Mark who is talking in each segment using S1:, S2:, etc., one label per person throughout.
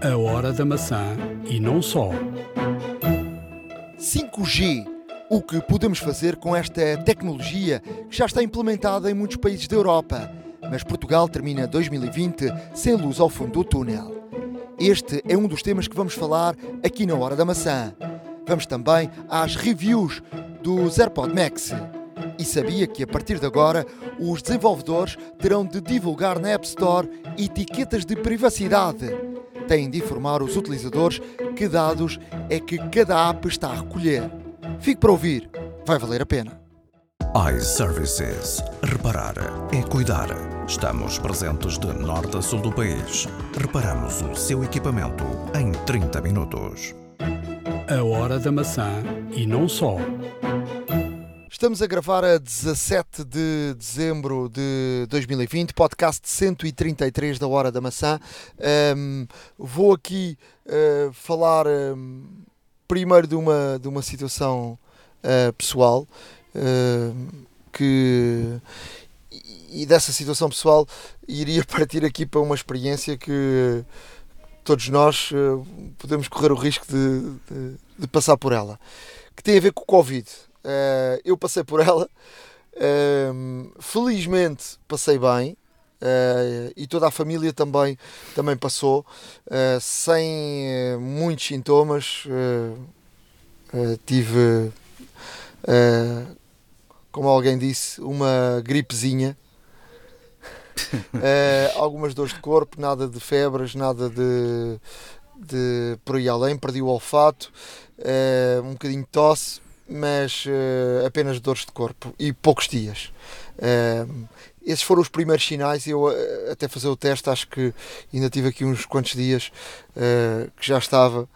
S1: A hora da maçã e não só.
S2: 5G. O que podemos fazer com esta tecnologia que já está implementada em muitos países da Europa, mas Portugal termina 2020 sem luz ao fundo do túnel. Este é um dos temas que vamos falar aqui na Hora da Maçã. Vamos também às reviews dos AirPod Max. E sabia que a partir de agora os desenvolvedores terão de divulgar na App Store etiquetas de privacidade. Têm de informar os utilizadores que dados é que cada app está a recolher. Fique para ouvir, vai valer a pena.
S3: iServices. Reparar é cuidar. Estamos presentes de norte a sul do país. Reparamos o seu equipamento em 30 minutos.
S1: A hora da maçã e não só.
S2: Estamos a gravar a 17 de dezembro de 2020, podcast 133 da Hora da Maçã. Um, vou aqui uh, falar um, primeiro de uma, de uma situação uh, pessoal uh, que e dessa situação pessoal iria partir aqui para uma experiência que todos nós podemos correr o risco de, de, de passar por ela, que tem a ver com o Covid. Uh, eu passei por ela, uh, felizmente passei bem. Uh, e toda a família também, também passou sem muitos sintomas. tive, como alguém disse, uma gripezinha. algumas dores de corpo, nada de febres, nada de, de por aí além. Perdi o olfato, um bocadinho de tosse, mas uh, apenas dores de corpo e poucos dias. Uh, esses foram os primeiros sinais. Eu, uh, até fazer o teste, acho que ainda tive aqui uns quantos dias que já estava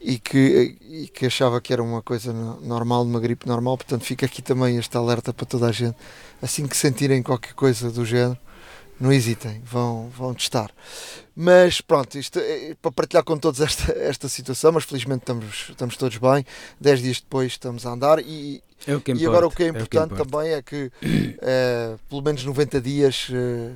S2: e que, e que achava que era uma coisa normal, uma gripe normal. Portanto, fica aqui também este alerta para toda a gente. Assim que sentirem qualquer coisa do género, não hesitem, vão, vão testar. Mas pronto, isto é para partilhar com todos esta, esta situação, mas felizmente estamos, estamos todos bem. Dez dias depois estamos a andar e,
S4: é
S2: e agora o que é importante é que também é que é, pelo menos 90 dias é,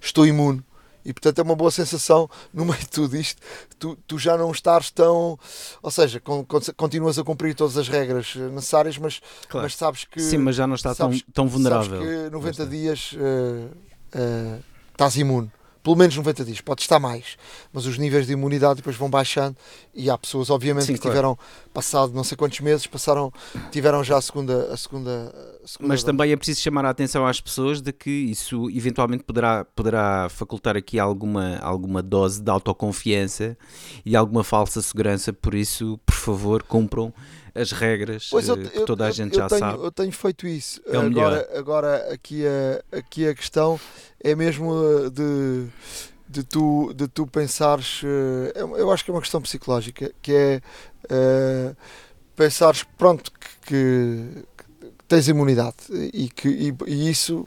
S2: estou imune. E portanto é uma boa sensação no meio de tudo isto, tu, tu já não estás tão. Ou seja, con, con, continuas a cumprir todas as regras necessárias, mas,
S4: claro.
S2: mas sabes que.
S4: Sim, mas já não está sabes, tão, tão vulnerável.
S2: Sabes que 90 dias uh, uh, estás imune. Pelo menos 90 dias, pode estar mais, mas os níveis de imunidade depois vão baixando e há pessoas, obviamente,
S4: Sim,
S2: que
S4: claro.
S2: tiveram passado não sei quantos meses, passaram, tiveram já a segunda, a segunda, a segunda
S4: Mas também é preciso chamar a atenção às pessoas de que isso eventualmente poderá, poderá facultar aqui alguma, alguma dose de autoconfiança e alguma falsa segurança, por isso, por favor, cumpram as regras
S2: pois eu,
S4: que toda a gente
S2: eu,
S4: já
S2: tenho,
S4: sabe.
S2: Eu tenho feito isso.
S4: É melhor.
S2: agora, agora aqui, a, aqui a questão é mesmo de, de, tu, de tu pensares. Eu acho que é uma questão psicológica, que é uh, pensares, pronto, que, que, tens imunidade e que e, e isso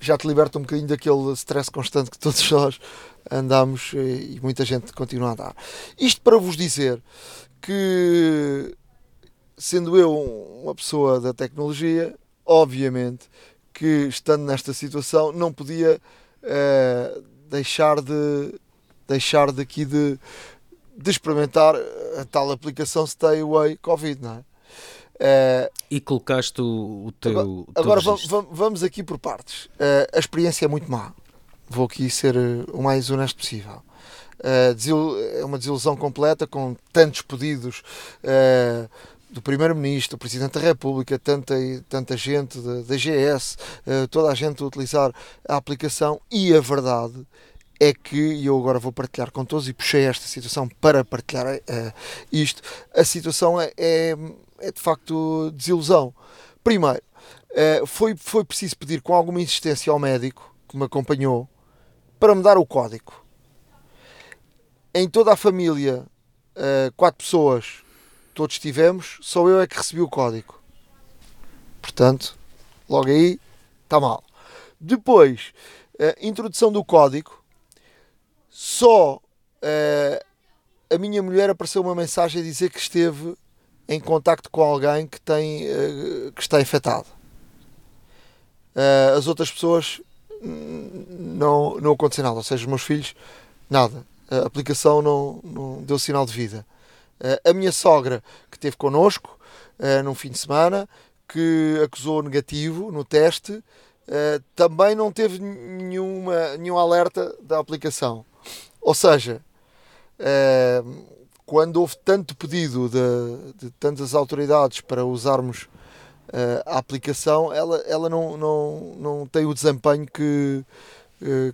S2: já te liberta um bocadinho daquele stress constante que todos nós andamos e muita gente continua a andar. Isto para vos dizer que sendo eu uma pessoa da tecnologia, obviamente que estando nesta situação não podia uh, deixar de deixar daqui de, de experimentar a tal aplicação Stay Away Covid, não é?
S4: Uh, e colocaste o, o teu.
S2: Agora, agora vamos, vamos aqui por partes. Uh, a experiência é muito má. Vou aqui ser o mais honesto possível. Uh, é uma desilusão completa com tantos pedidos do Primeiro-Ministro, do Presidente da República, tanta, tanta gente da, GS, uh, toda a gente a utilizar a aplicação e a verdade é que, eu agora vou partilhar com todos e puxei esta situação para partilhar uh, isto, a situação é, é, é, de facto desilusão. Primeiro, foi, foi preciso pedir com alguma insistência ao médico que me acompanhou para me dar o código. Em toda a família, quatro pessoas todos tivemos, só eu é que recebi o código. Portanto, logo aí está mal. Depois, a introdução do código, só uh, a minha mulher apareceu uma mensagem a dizer que esteve em contacto com alguém que, tem, uh, que está infectado. As outras pessoas não, não aconteceu nada, ou seja, os meus filhos, nada. A aplicação não, não deu sinal de vida. Uh, a minha sogra, que esteve connosco uh, num fim de semana, que acusou negativo no teste, uh, também não teve nenhuma, nenhum alerta da aplicação. Ou seja, quando houve tanto pedido de, de tantas autoridades para usarmos a aplicação, ela, ela não, não, não tem o desempenho que,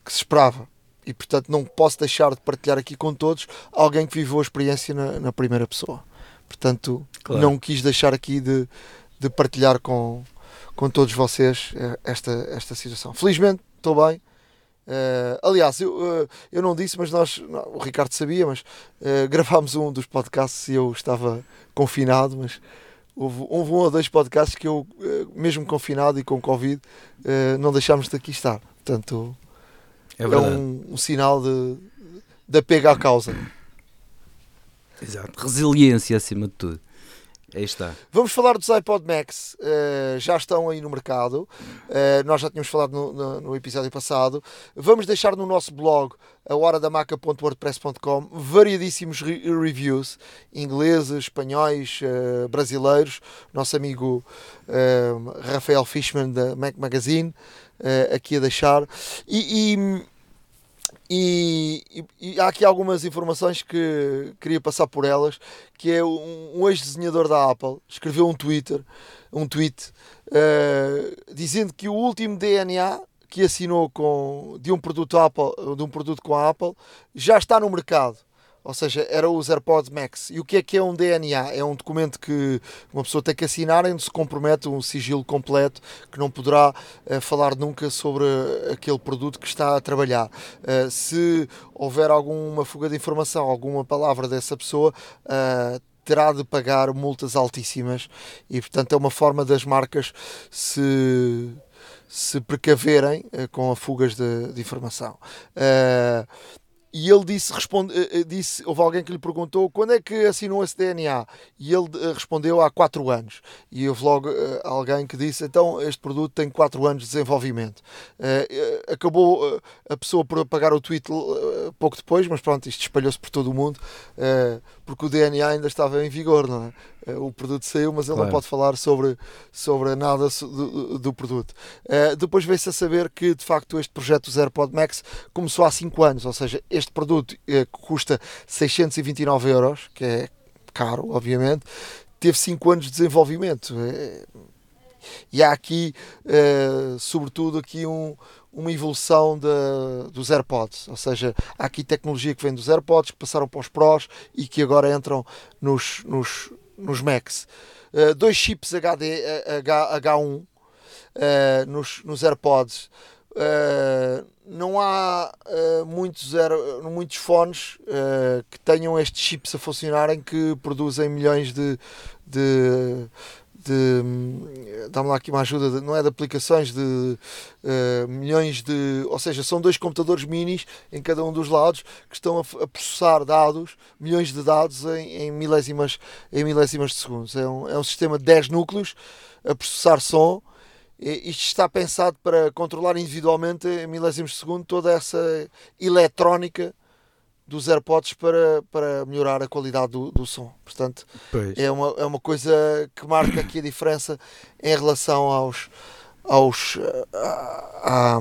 S2: que se esperava e portanto não posso deixar de partilhar aqui com todos alguém que viveu a experiência na, na primeira pessoa. Portanto, claro. não quis deixar aqui de, de partilhar com, com todos vocês eh, esta, esta situação. Felizmente, estou bem. Uh, aliás, eu, uh, eu não disse, mas nós, não, o Ricardo sabia, mas uh, gravámos um dos podcasts e eu estava confinado, mas houve, houve um ou dois podcasts que eu, mesmo confinado e com Covid, não deixámos de aqui estar. Portanto, é, é um, um, sinal de, de apego à causa.
S4: Exato. Resiliência acima de tudo. Aí está.
S2: Vamos falar dos iPod Max. Uh, já estão aí no mercado. Uh, nós já tínhamos falado no, no, no, episódio passado. Vamos deixar no nosso blog, a horadamaca.wordpress.com, variadíssimos re reviews ingleses, espanhóis, uh, brasileiros. Nosso amigo Rafael Fishman da Mac Magazine aqui a deixar. E, e e, e, há aqui algumas informações que queria passar por elas, que é um, um ex-desenhador da Apple escreveu um Twitter, um tweet, uh, dizendo que o último DNA que assinou com, de um produto Apple, de um produto com a Apple, já está no mercado ou seja, era os AirPods Max. E o que é que é um DNA? É um documento que uma pessoa tem que assinar onde se compromete um sigilo completo que não poderá uh, falar nunca sobre aquele produto que está a trabalhar. Uh, se houver alguma fuga de informação, alguma palavra dessa pessoa, uh, terá de pagar multas altíssimas e, portanto, é uma forma das marcas se se precaverem com a fugas de, de informação. Uh, e ele disse, responde, eh, eh, disse, houve alguém que lhe perguntou quando é que assinou esse DNA e ele eh, respondeu há 4 anos. E houve logo alguém que disse, então este produto tem 4 anos de desenvolvimento. Acabou a pessoa por apagar o tweet pouco depois, mas pronto, isto espalhou-se por todo o mundo, porque o DNA ainda estava em vigor, não é? Eh, o produto saiu, mas ele claro. não pode falar sobre, sobre nada do, do produto. Uh, depois veio-se a saber que, de facto, este projeto do AirPod Max começou há 5 anos, ou seja, este produto custa 629 euros, que é caro, obviamente, teve 5 anos de desenvolvimento. e há aqui, sobretudo, aqui um, uma evolução de, dos AirPods, ou seja, há aqui tecnologia que vem dos AirPods, que passaram para os Pros e que agora entram nos, nos, nos Macs, uh, dois chips HD, H, H1 uh, nos, nos AirPods. Uh, não há muitos, muitos fones que tenham estes chips a funcionarem que produzem milhões de, de, de dá-me lá aqui uma ajuda, de, não é de aplicações, de uh, milhões de. Ou seja, são dois computadores minis em cada um dos lados que estão a, a processar dados, milhões de dados em, em, milésimas, em milésimas de segundos. É um, é um sistema de 10 núcleos a processar som. Isto está pensado para controlar individualmente em milésimos de segundo toda essa eletrónica dos AirPods para, para melhorar a qualidade do, do som. Portanto, é uma, é uma coisa que marca aqui a diferença em relação aos. aos à, à,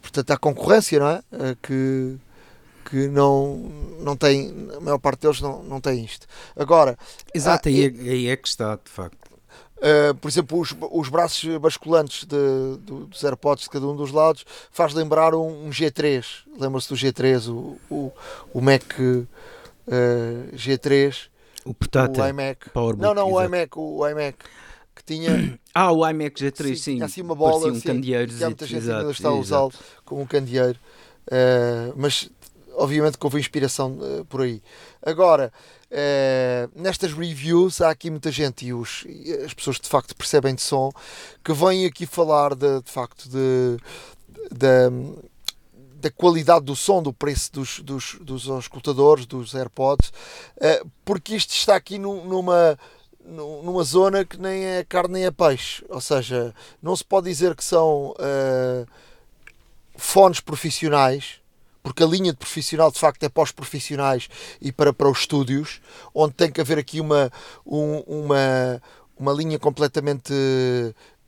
S2: portanto, à concorrência, não é? Que, que não, não tem, a maior parte deles não, não tem isto. Agora,
S4: exato, há, aí, é, aí é que está, de facto.
S2: Uh, por exemplo, os, os braços basculantes de, do, dos AirPods de cada um dos lados faz lembrar um, um G3. Lembra-se do G3, o, o, o Mac uh, G3,
S4: o portátil,
S2: o iMac. PowerBook, não, não, o iMac, o iMac que tinha.
S4: Ah, o iMac G3, sim. sim.
S2: Tinha assim uma bola,
S4: um
S2: assim,
S4: candeeiro.
S2: Que há muita gente ainda está a usá-lo como um candeeiro. Uh, mas obviamente que houve inspiração por aí. Agora, Uh, nestas reviews há aqui muita gente e, os, e as pessoas de facto percebem de som que vêm aqui falar de, de facto de, de, da qualidade do som, do preço dos, dos, dos escutadores, dos AirPods, uh, porque isto está aqui numa numa zona que nem é carne nem é peixe, ou seja, não se pode dizer que são uh, fones profissionais porque a linha de profissional de facto é para os profissionais e para, para os estúdios, onde tem que haver aqui uma, um, uma, uma linha completamente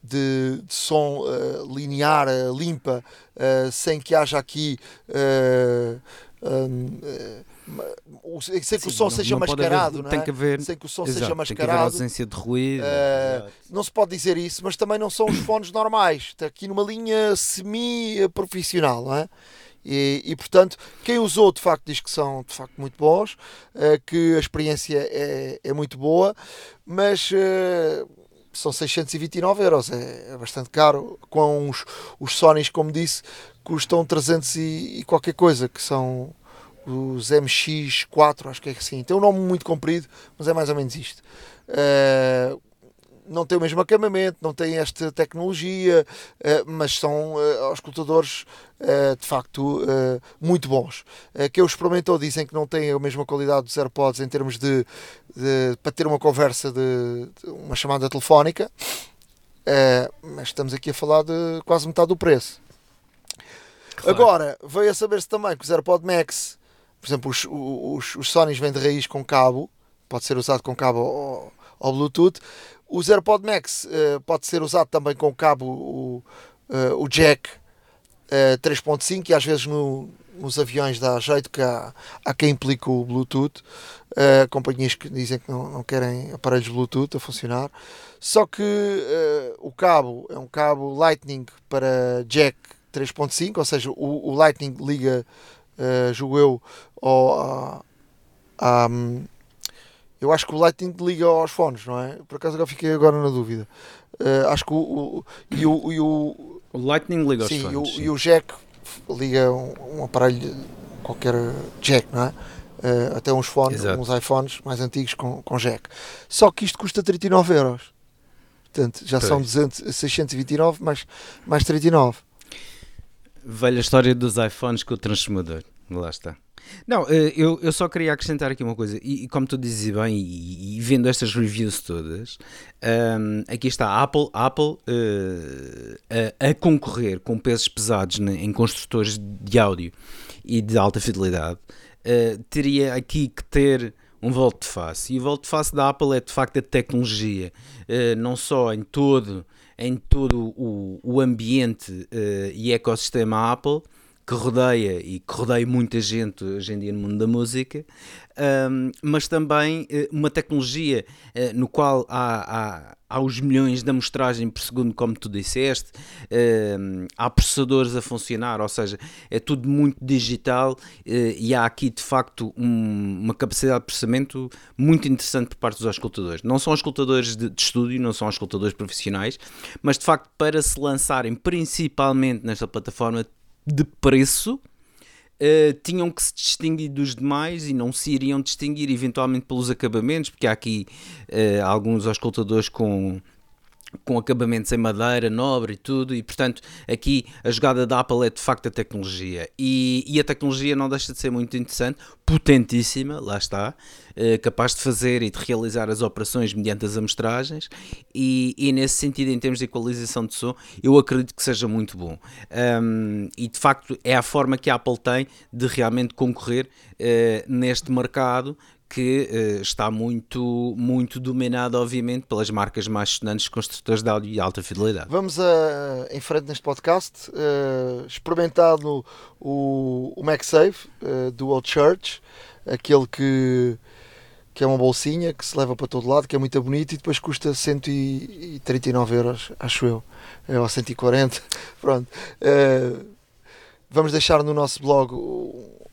S2: de, de som uh, linear, uh, limpa, uh, sem que haja aqui. Um, sem que o som seja mascarado, haver,
S4: não é? Tem que haver,
S2: sem que o som
S4: exato,
S2: seja mascarado. Tem que haver
S4: ausência de ruído.
S2: não se pode dizer isso, mas também não são os fones normais. Está aqui numa linha semi-profissional, não é? E, e, portanto, quem usou de facto diz que são de facto muito bons, uh, que a experiência é, é muito boa, mas uh, são 629 euros, é, é, bastante caro. Com os, os Sonys, como disse, custam 300 e, e qualquer coisa, que são os MX4, acho que é assim. Tem um nome muito comprido, mas é mais ou menos isto. Uh, não tem o mesmo acabamento, não tem esta tecnologia, uh, mas são uh, auscultadores uh, de facto muito bons. que eu experimentou dizem que não têm a mesma qualidade dos AirPods em termos de, de para ter uma conversa de, de uma chamada telefónica, mas estamos aqui a falar de quase metade do preço. Claro. Agora, veio a saber-se também que os AirPod Max, por exemplo, os, os, os Sonys vêm de raiz com cabo, pode ser usado com cabo ou, ou Bluetooth. Os AirPod Max uh, pode ser usado também com cabo o, uh, o jack uh, 3.5 e às vezes no, nos aviões dá jeito que há, há quem implique o Bluetooth. Companhias que dizem que não, não querem aparelhos Bluetooth a funcionar. Só que o cabo é um cabo Lightning para jack 3.5, ou seja, o, o Lightning liga, uh, julgo eu, ao, eu acho que o Lightning liga aos fones, não é? Por acaso agora fiquei agora na dúvida. Uh, acho que o, o, e o, e o,
S4: o Lightning liga
S2: sim,
S4: aos fones.
S2: Sim, e o jack liga um, um, aparelho, qualquer jack, não é? Uh, até uns fones, Exato. uns iPhones mais antigos com, com jack. Só que isto custa 39 euros. Portanto, já pois. são 200, 629 mais, mais 39.
S4: Velha história dos iPhones com o transformador. Lá está. Não, eh, eu, eu só queria acrescentar aqui uma coisa, e, como tu dizes bem, e, e, vendo estas reviews todas, um, ehm, aqui está a Apple, a Apple uh, a, a, concorrer com pesos pesados em construtores de áudio e de alta fidelidade, uh, teria aqui que ter um volte de face. E o volte de face da Apple é de facto a tecnologia, uh, não só em todo, em todo o, o ambiente e ecossistema Apple, que rodeia e que rodeia muita gente hoje em dia no mundo da música, um, mas também uh, uma tecnologia uh, no qual há, há, há, os milhões de amostragem por segundo, como tu disseste, uh, há processadores a funcionar, ou seja, é tudo muito digital eh, e há aqui de facto um, uma capacidade de processamento muito interessante por parte dos escutadores. Não são escutadores de, de estúdio, não são escutadores profissionais, mas de facto para se lançarem principalmente nesta plataforma de preço uh, tinham que se distinguir dos demais e não se iriam distinguir eventualmente pelos acabamentos, porque há aqui uh, alguns auscultadores com com acabamentos em madeira, nobre e tudo, e portanto aqui a jogada da Apple é de facto a tecnologia. E, e a tecnologia não deixa de ser muito interessante, potentíssima, lá está, eh, capaz de fazer e de realizar as operações mediante as amostragens, e, e, nesse sentido, em termos de equalização de som, eu acredito que seja muito bom. Um, e de facto é a forma que a Apple tem de realmente concorrer uh, neste mercado que uh, está muito, muito dominado, obviamente, pelas marcas mais sonantes construtores de áudio e alta fidelidade.
S2: Vamos a, em frente neste podcast. Uh, experimentado o, o MagSafe uh, do Old Church, aquele que, que é uma bolsinha que se leva para todo lado, que é muito bonito e depois custa 139 euros, acho eu, é, ou 140. Pronto. Uh, vamos deixar no nosso blog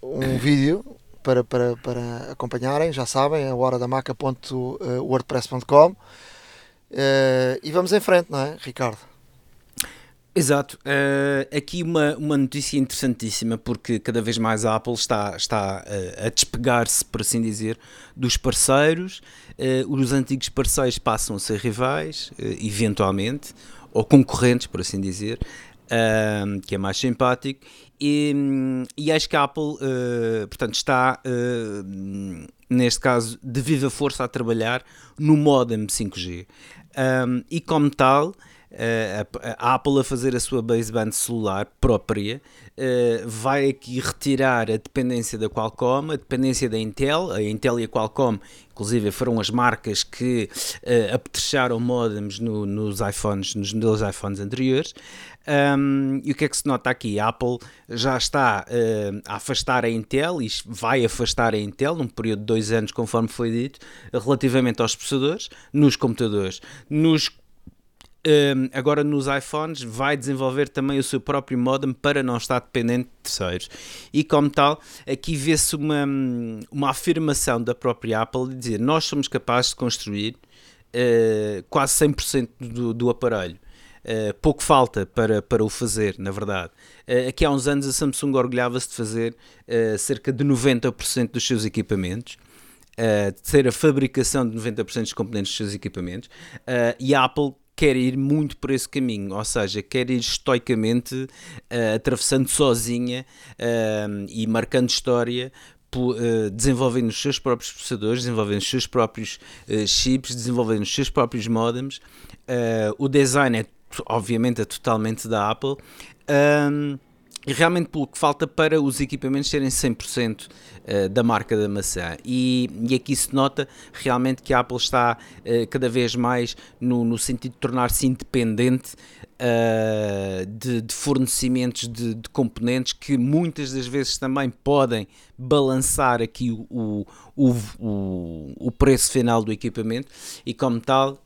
S2: um vídeo para, para, para acompanharem, já sabem, é horadamaca.wordpress.com uh, eh, e vamos em frente, não é, Ricardo?
S4: Exato. Uh, aqui uma, uma notícia interessantíssima, porque cada vez mais a Apple está, está uh, a despegar-se, por assim dizer, dos parceiros. Uh, os antigos parceiros passam a ser rivais, eventualmente, ou concorrentes, por assim dizer, que é mais simpático. E, e acho que a Apple, uh, portanto, está, uh, neste caso, de viva força a trabalhar no modem 5G. Um, e como tal, a, a, Apple a fazer a sua baseband celular própria, vai aqui retirar a dependência da Qualcomm, a dependência da Intel, a Intel e a Qualcomm, inclusive foram as marcas que uh, apetrecharam modems no, nos iPhones, nos modelos iPhones anteriores. Um, e o que é que se nota aqui? A Apple já está uh, a afastar a Intel e vai afastar a Intel num período de dois anos, conforme foi dito, relativamente aos processadores, nos computadores, nos um, agora nos iPhones vai desenvolver também o seu próprio modem para não estar dependente de terceiros. E como tal, aqui vê-se uma, uma afirmação da própria Apple de dizer nós somos capazes de construir uh, quase 100% do, do aparelho. Uh, pouco falta para, para o fazer, na verdade. Uh, aqui há uns anos a Samsung orgulhava-se de fazer uh, cerca de 90% dos seus equipamentos, de ter a fabricação de 90% dos componentes dos seus equipamentos, e a Apple quer ir muito por esse caminho, ou seja, quer ir estoicamente atravessando sozinha e marcando história desenvolvendo os seus próprios processadores, desenvolvendo os seus próprios uh, chips, desenvolvendo os seus próprios modems. Uh, o design é, obviamente, é totalmente da Apple. Um, e realmente pouco falta para os equipamentos serem 100% uh, da marca da maçã. E, e, aqui se nota realmente que a Apple está uh, cada vez mais no, no sentido de tornar-se independente uh, de, de, fornecimentos de, de, componentes que muitas das vezes também podem balançar aqui o, o, o, o preço final do equipamento e como tal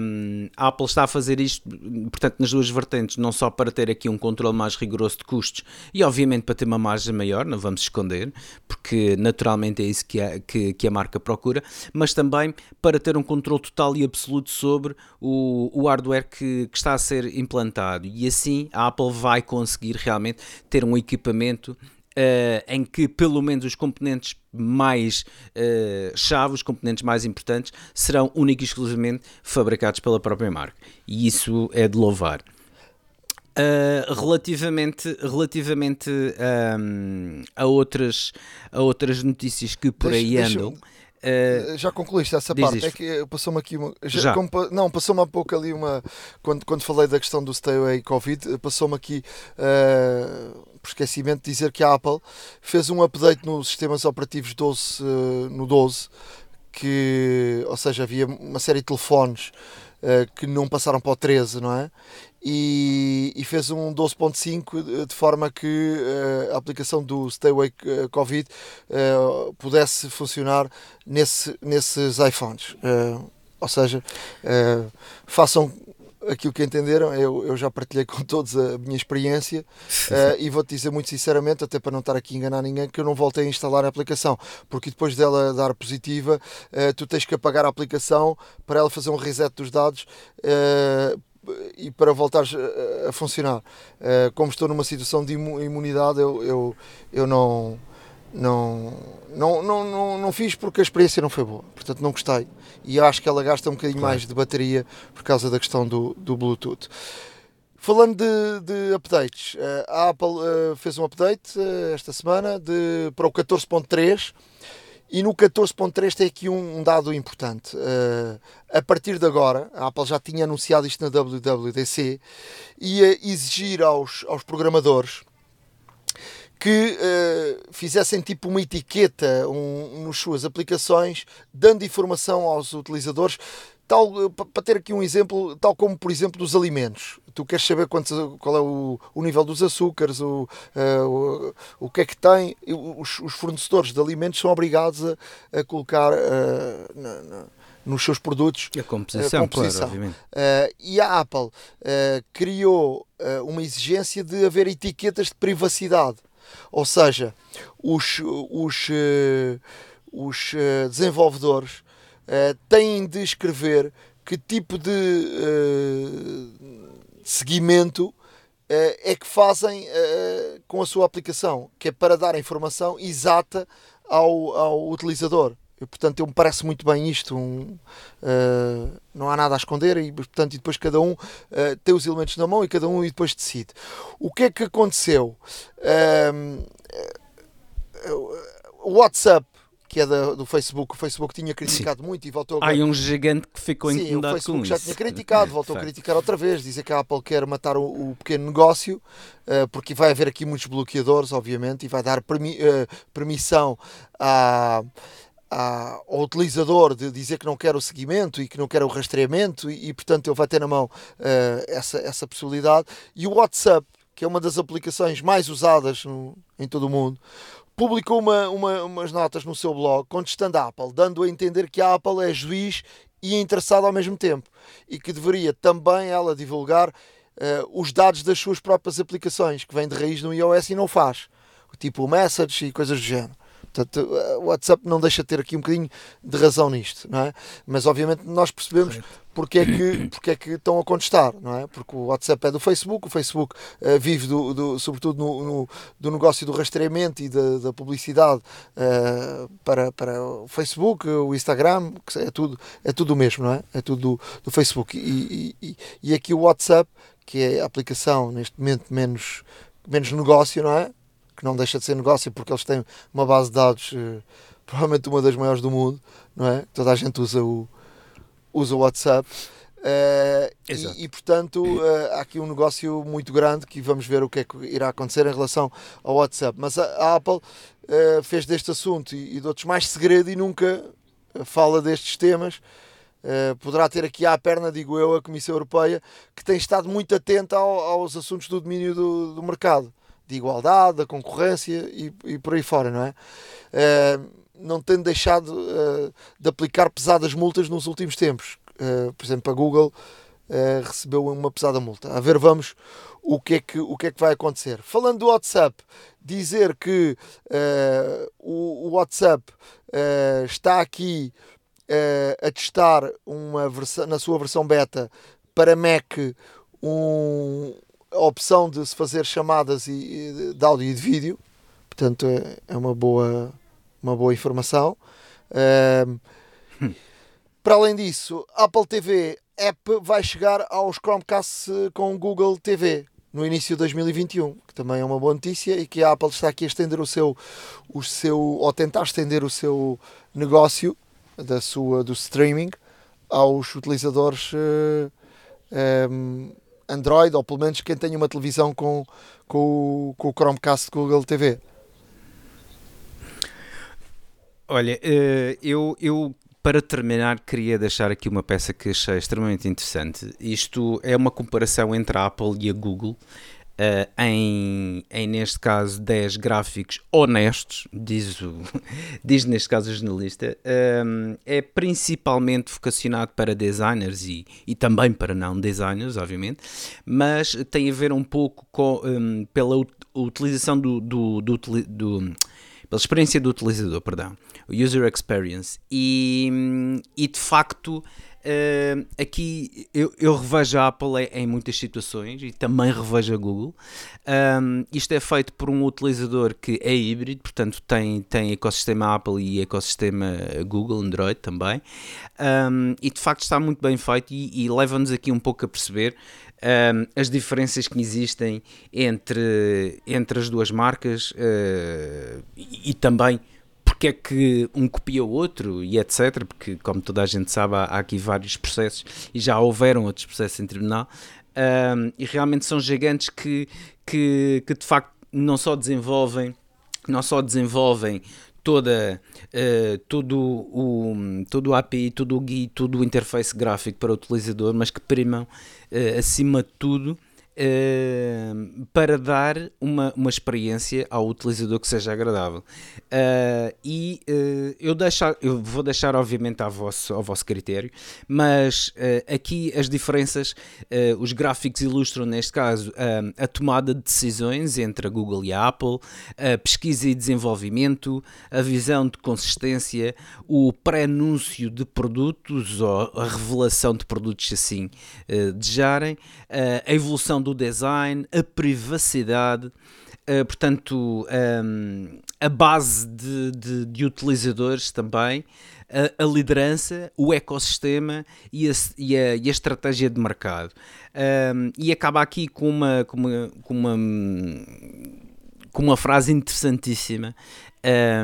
S4: um, a Apple está a fazer isto portanto nas duas vertentes, não só para ter aqui um controle mais rigoroso de custos e obviamente para ter uma margem maior, não vamos esconder, porque naturalmente é isso que a, que, que a marca procura, mas também para ter um controle total e absoluto sobre o, o hardware que, que está a ser implantado. E assim a Apple vai conseguir realmente ter um equipamento Uh, em que pelo menos os componentes mais uh, chave, os componentes mais importantes, serão únicos e exclusivamente fabricados pela própria marca. E isso é de louvar. Uh, relativamente relativamente um, a, outras, a outras notícias que por deixa, aí andam.
S2: Uh, já concluíste essa parte? Isto. É que passou-me aqui uma. Já, já. Como, não, passou-me há pouco ali uma. Quando, quando falei da questão do Stay Away Covid, passou-me aqui uh, por esquecimento de dizer que a Apple fez um update nos sistemas operativos 12, uh, no 12, que, ou seja, havia uma série de telefones uh, que não passaram para o 13, não é? E, e fez um 12.5 de forma que uh, a aplicação do Stay Away Covid pudesse funcionar nesse, nesses iPhones. ou seja, façam aquilo que entenderam, eu, eu já partilhei com todos a minha experiência uh, e vou-te dizer muito sinceramente, até para não estar aqui a enganar ninguém, que eu não voltei a instalar a aplicação, porque depois dela dar positiva, uh, tu tens que apagar a aplicação para ela fazer um reset dos dados uh, e para voltar a, a funcionar. como estou numa situação de imunidade, eu, eu, eu não não, não, não, não, não fiz porque a experiência não foi boa, portanto não gostei. E acho que ela gasta um bocadinho claro. mais de bateria por causa da questão do, do Bluetooth. Falando de, de updates, eh, a Apple uh, fez um update uh, esta semana de, para o 14.3 e no 14.3 tem aqui um, dado importante. A partir de agora, a Apple já tinha anunciado isto na WWDC, ia exigir aos, aos programadores que uh, fizessem tipo uma etiqueta um, nas suas aplicações, dando informação aos utilizadores, tal uh, para ter aqui um exemplo, tal como por exemplo dos alimentos. Tu queres saber quanto, qual é o, o nível dos açúcares, o, uh, o, o que é que tem. Os, os, fornecedores de alimentos são obrigados a, a colocar na, na, nos seus produtos
S4: a composição, a composição. Claro,
S2: e a Apple criou uma exigência de haver etiquetas de privacidade ou seja, os, os, eh, os eh, desenvolvedores eh, têm de escrever que tipo de seguimento é que fazem com a sua aplicação, que é para dar a informação exata ao, ao utilizador. E, portanto, eu me parece muito bem isto. Um, uh, não há nada a esconder e, portanto, e depois cada um uh, tem os elementos na mão e cada um e depois decide. O que é que aconteceu? Uh, o WhatsApp, que é da, do Facebook. O Facebook tinha criticado muito e voltou
S4: a. Há um gigante que ficou
S2: Sim,
S4: incomodado
S2: o Facebook
S4: com
S2: já
S4: isso.
S2: tinha criticado, voltou a criticar outra vez, dizer que a Apple quer matar o, o pequeno negócio, uh, porque vai haver aqui muitos bloqueadores, obviamente, e vai dar permi uh, permissão a ao utilizador de dizer que não quer o seguimento e que não quer o rastreamento e, e portanto ele vai ter na mão uh, essa, essa possibilidade e o WhatsApp que é uma das aplicações mais usadas no, em todo o mundo publicou uma, uma, umas notas no seu blog contestando a Apple, dando a entender que a Apple é juiz e interessada ao mesmo tempo e que deveria também ela divulgar uh, os dados das suas próprias aplicações que vêm de raiz no iOS e não faz, tipo o Message e coisas do género. Portanto, o WhatsApp não deixa de ter aqui um bocadinho de razão nisto, não é? Mas obviamente nós percebemos porque é que, porque é que estão a contestar, não é? Porque o WhatsApp é do Facebook, o Facebook uh, vive do, do, sobretudo no, no, do negócio do rastreamento e da, da publicidade uh, para, para o Facebook, o Instagram, é tudo, é tudo o mesmo, não é? É tudo do, do Facebook. E, e, e aqui o WhatsApp, que é a aplicação neste momento menos, menos negócio, não é? Que não deixa de ser negócio porque eles têm uma base de dados uh, provavelmente uma das maiores do mundo, não é? Toda a gente usa o, usa o WhatsApp. Uh, e, e, portanto uh, há aqui um negócio muito grande que vamos ver o que é que irá acontecer em relação ao WhatsApp. Mas a, a Apple uh, fez deste assunto e, e de outros mais segredo e nunca fala destes temas. poderá ter aqui à perna, digo eu, a Comissão Europeia, que tem estado muito atenta ao, aos assuntos do domínio do, do mercado de igualdade, da concorrência e, e por aí fora, não é? Uh, não tendo deixado uh, de aplicar pesadas multas nos últimos tempos. Uh, por exemplo, a Google recebeu uma pesada multa. A ver, vamos o que é que, o que, é que vai acontecer. Falando do WhatsApp, dizer que o, o, WhatsApp está aqui a testar uma versão, na sua versão beta para Mac um, a opção de se fazer chamadas e, de áudio e de vídeo, portanto é, é uma, boa, uma boa informação. Um. Para além disso, Apple TV App vai chegar aos Chromecast com Google TV no início de 2021, que também é uma boa notícia e que a Apple está aqui a estender o seu, o seu ou tentar estender o seu negócio da sua, do streaming aos utilizadores um, Android, ou pelo menos quem tem uma televisão com, com, com o Chromecast Google TV?
S4: Olha, eh, eu, eu para terminar, queria deixar aqui uma peça que achei extremamente interessante. Isto é uma comparação entre a Apple e a Google Uh, em, em, neste caso, 10 gráficos honestos, diz, o, diz neste caso o jornalista, um, é principalmente vocacionado para designers e, e também para não designers, obviamente, mas tem a ver um pouco com, um, pela utilização do, do, do, do pela experiência do utilizador, perdão, user experience, e, e de facto Uh, aqui eu, eu, revejo a Apple em, muitas situações e também revejo a Google. Um, isto é feito por um utilizador que é híbrido, portanto tem, tem ecossistema Apple e ecossistema Google, Android também. Um, e de facto está muito bem feito e, e leva-nos aqui um pouco a perceber um, as diferenças que existem entre, entre as duas marcas uh, e, e também porque é que um copia o outro e etc. Porque, como toda a gente sabe, há, aqui vários processos e já houveram outros processos em tribunal. Um, e realmente são gigantes que, que, que de facto não só desenvolvem, não só desenvolvem toda, uh, todo, o, todo o API, todo o GUI, todo o interface gráfico para o utilizador, mas que primam uh, acima de tudo Uh, para dar uma, uma experiência ao utilizador que seja agradável. Uh, e uh, eu, deixar, eu vou deixar, obviamente, ao vosso, ao vosso critério, mas aqui as diferenças, os gráficos ilustram, neste caso, a tomada de decisões entre a Google e a Apple, a pesquisa e desenvolvimento, a visão de consistência, o pré-anúncio de produtos ou a revelação de produtos, se assim desejarem, a evolução do design, a privacidade, uh, portanto, um, a base de, de, de utilizadores também, a, a, liderança, o ecossistema e a, e a, e a estratégia de mercado. Um, e acaba aqui com uma, com uma, com uma, com uma frase interessantíssima.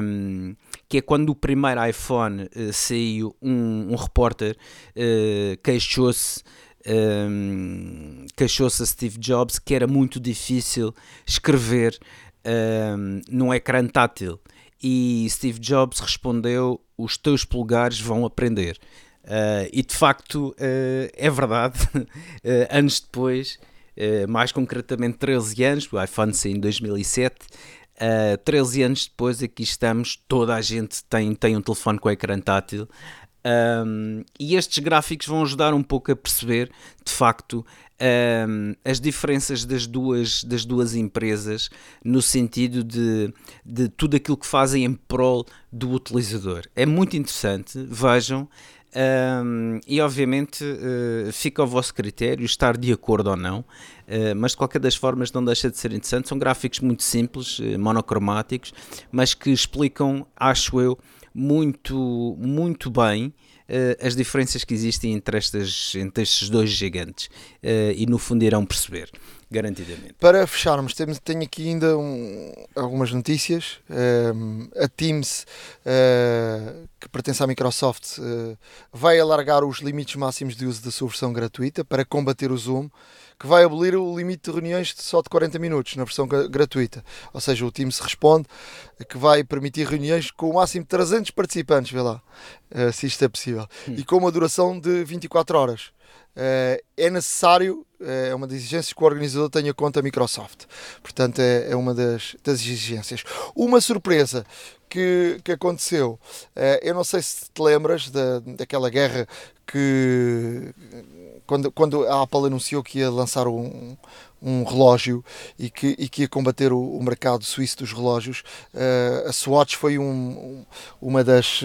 S4: Um, que é quando o primeiro iPhone uh, saiu, um, um repórter uh, queixou-se um, queixou-se a Steve Jobs que era muito difícil escrever um, num ecrã tátil. E Steve Jobs respondeu: Os teus polegares vão aprender. Uh, e de facto uh, é verdade, uh, anos depois, mais concretamente 13 anos, o iPhone saiu em 2007, uh, 13 anos depois aqui estamos, toda a gente tem, tem um telefone com ecrã tátil um, e estes gráficos vão ajudar um pouco a perceber, de facto, um, as diferenças das duas, das duas empresas no sentido de, de tudo aquilo que fazem em prol do utilizador. É muito interessante, vejam. Um, e obviamente uh, fica ao vosso critério estar de acordo ou não, uh, mas de qualquer das formas não deixa de ser interessante. São gráficos muito simples, uh, monocromáticos, mas que explicam, acho eu, muito, muito bem uh, as diferenças que existem entre, estas, entre estes dois gigantes uh, e no fundo irão perceber, garantidamente.
S2: Para fecharmos, temos, tenho aqui ainda um, algumas notícias. Um, a Teams, uh, que pertence à Microsoft, vai alargar os limites máximos de uso da sua versão gratuita para combater o Zoom que vai abolir o limite de reuniões só de 40 minutos na versão gratuita. Ou seja, o Teams responde que vai permitir reuniões com o máximo de 300 participantes, vê lá, uh, se isto é possível, hum. e com uma duração de 24 horas. Uh, é necessário, eh, é uma das exigências que o organizador tenha conta Microsoft. Portanto, é, é uma das, das exigências. Uma surpresa que, que aconteceu, eu não sei se te lembras da, daquela guerra que quando, quando a Apple anunciou que ia lançar um, um relógio e que, e que ia combater o, o mercado suíço dos relógios, uh, a Swatch foi um, um, uma das.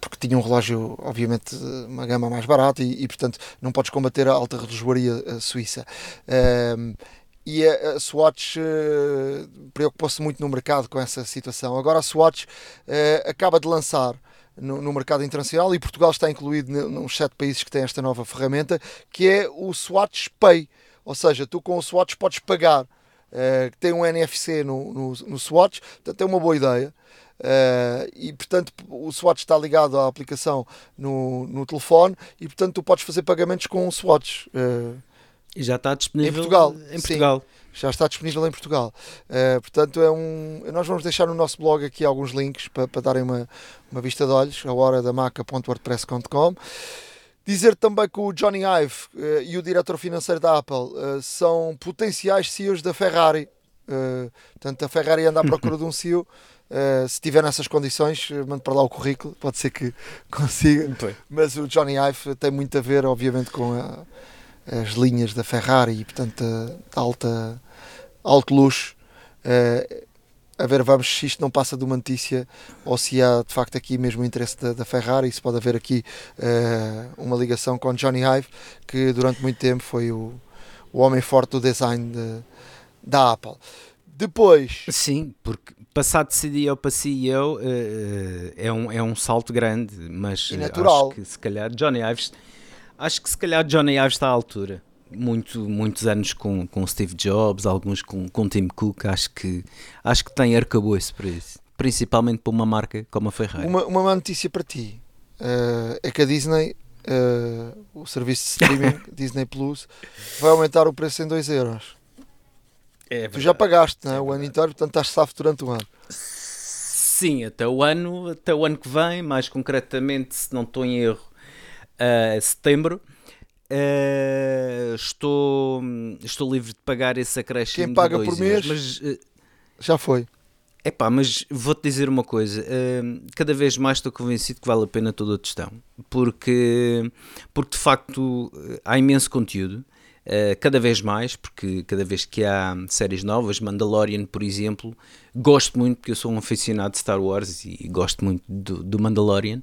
S2: porque tinha um relógio, obviamente, uma gama mais barata e, e portanto, não podes combater a alta relojoaria eh, suíça. Uh, e a, Swatch preocupou-se muito no mercado com essa situação. Agora a Swatch uh, acaba de lançar no, no, mercado internacional e Portugal está incluído nos sete países que têm esta nova ferramenta, que é o Swatch Pay. Ou seja, tu com o Swatch podes pagar. Uh, tem um NFC no, no, no Swatch, portanto é uma boa ideia. Uh, e portanto o Swatch está ligado à aplicação no, no telefone e portanto tu podes fazer pagamentos com o Swatch. Uh,
S4: e já está disponível em Portugal. Em Portugal. Sim
S2: já está disponível em Portugal. Uh, portanto, é um, nós vamos deixar no nosso blog aqui alguns links para, para darem uma, uma vista de olhos, a hora da maca.wordpress.com. Dizer também que o Johnny Ive uh, e o diretor financeiro da Apple uh, são potenciais CEOs da Ferrari. portanto, a Ferrari anda à procura de um CEO. se tiver nessas condições, mande para lá o currículo, pode ser que consiga. Mas o Johnny Ive tem muito a ver, obviamente, com a, as linhas da Ferrari e, portanto, a alta alto luxo. Uh, a ver, vamos se isto não passa de uma notícia ou se há de facto aqui mesmo o interesse da, da Ferrari. Se pode haver aqui uh, uma ligação com Johnny Ive, que durante muito tempo foi o, o homem forte do design de, da Apple. Depois.
S4: Sim, porque passar de CDO para CEO uh, é, um, é um salto grande, mas
S2: natural.
S4: acho que se calhar Johnny Ives. Acho que se calhar Johnny Ives está à altura muito, muitos anos com, com Steve Jobs, alguns com, com Tim Cook, acho que, acho que tem arcabouço para isso. Principalmente para uma marca como a Ferrari.
S2: Uma, uma má notícia para ti uh, é que a Disney, uh, o serviço de streaming Disney Plus, vai aumentar o preço em 2 euros. É tu já pagaste não é? é o ano inteiro, portanto estás safo durante o ano.
S4: Sim, até o ano, até o ano que vem, mais concretamente, se não estou em erro, uh, setembro. Uh, estou, estou livre de pagar esse acréscimo.
S2: Quem paga por mês mas, uh, já foi.
S4: É pá, mas vou-te dizer uma coisa: uh, cada vez mais estou convencido que vale a pena toda a questão, porque, porque de facto há imenso conteúdo. Uh, cada vez mais, porque cada vez que há séries novas, Mandalorian, por exemplo, gosto muito, porque eu sou um aficionado de Star Wars e, e gosto muito do, do Mandalorian.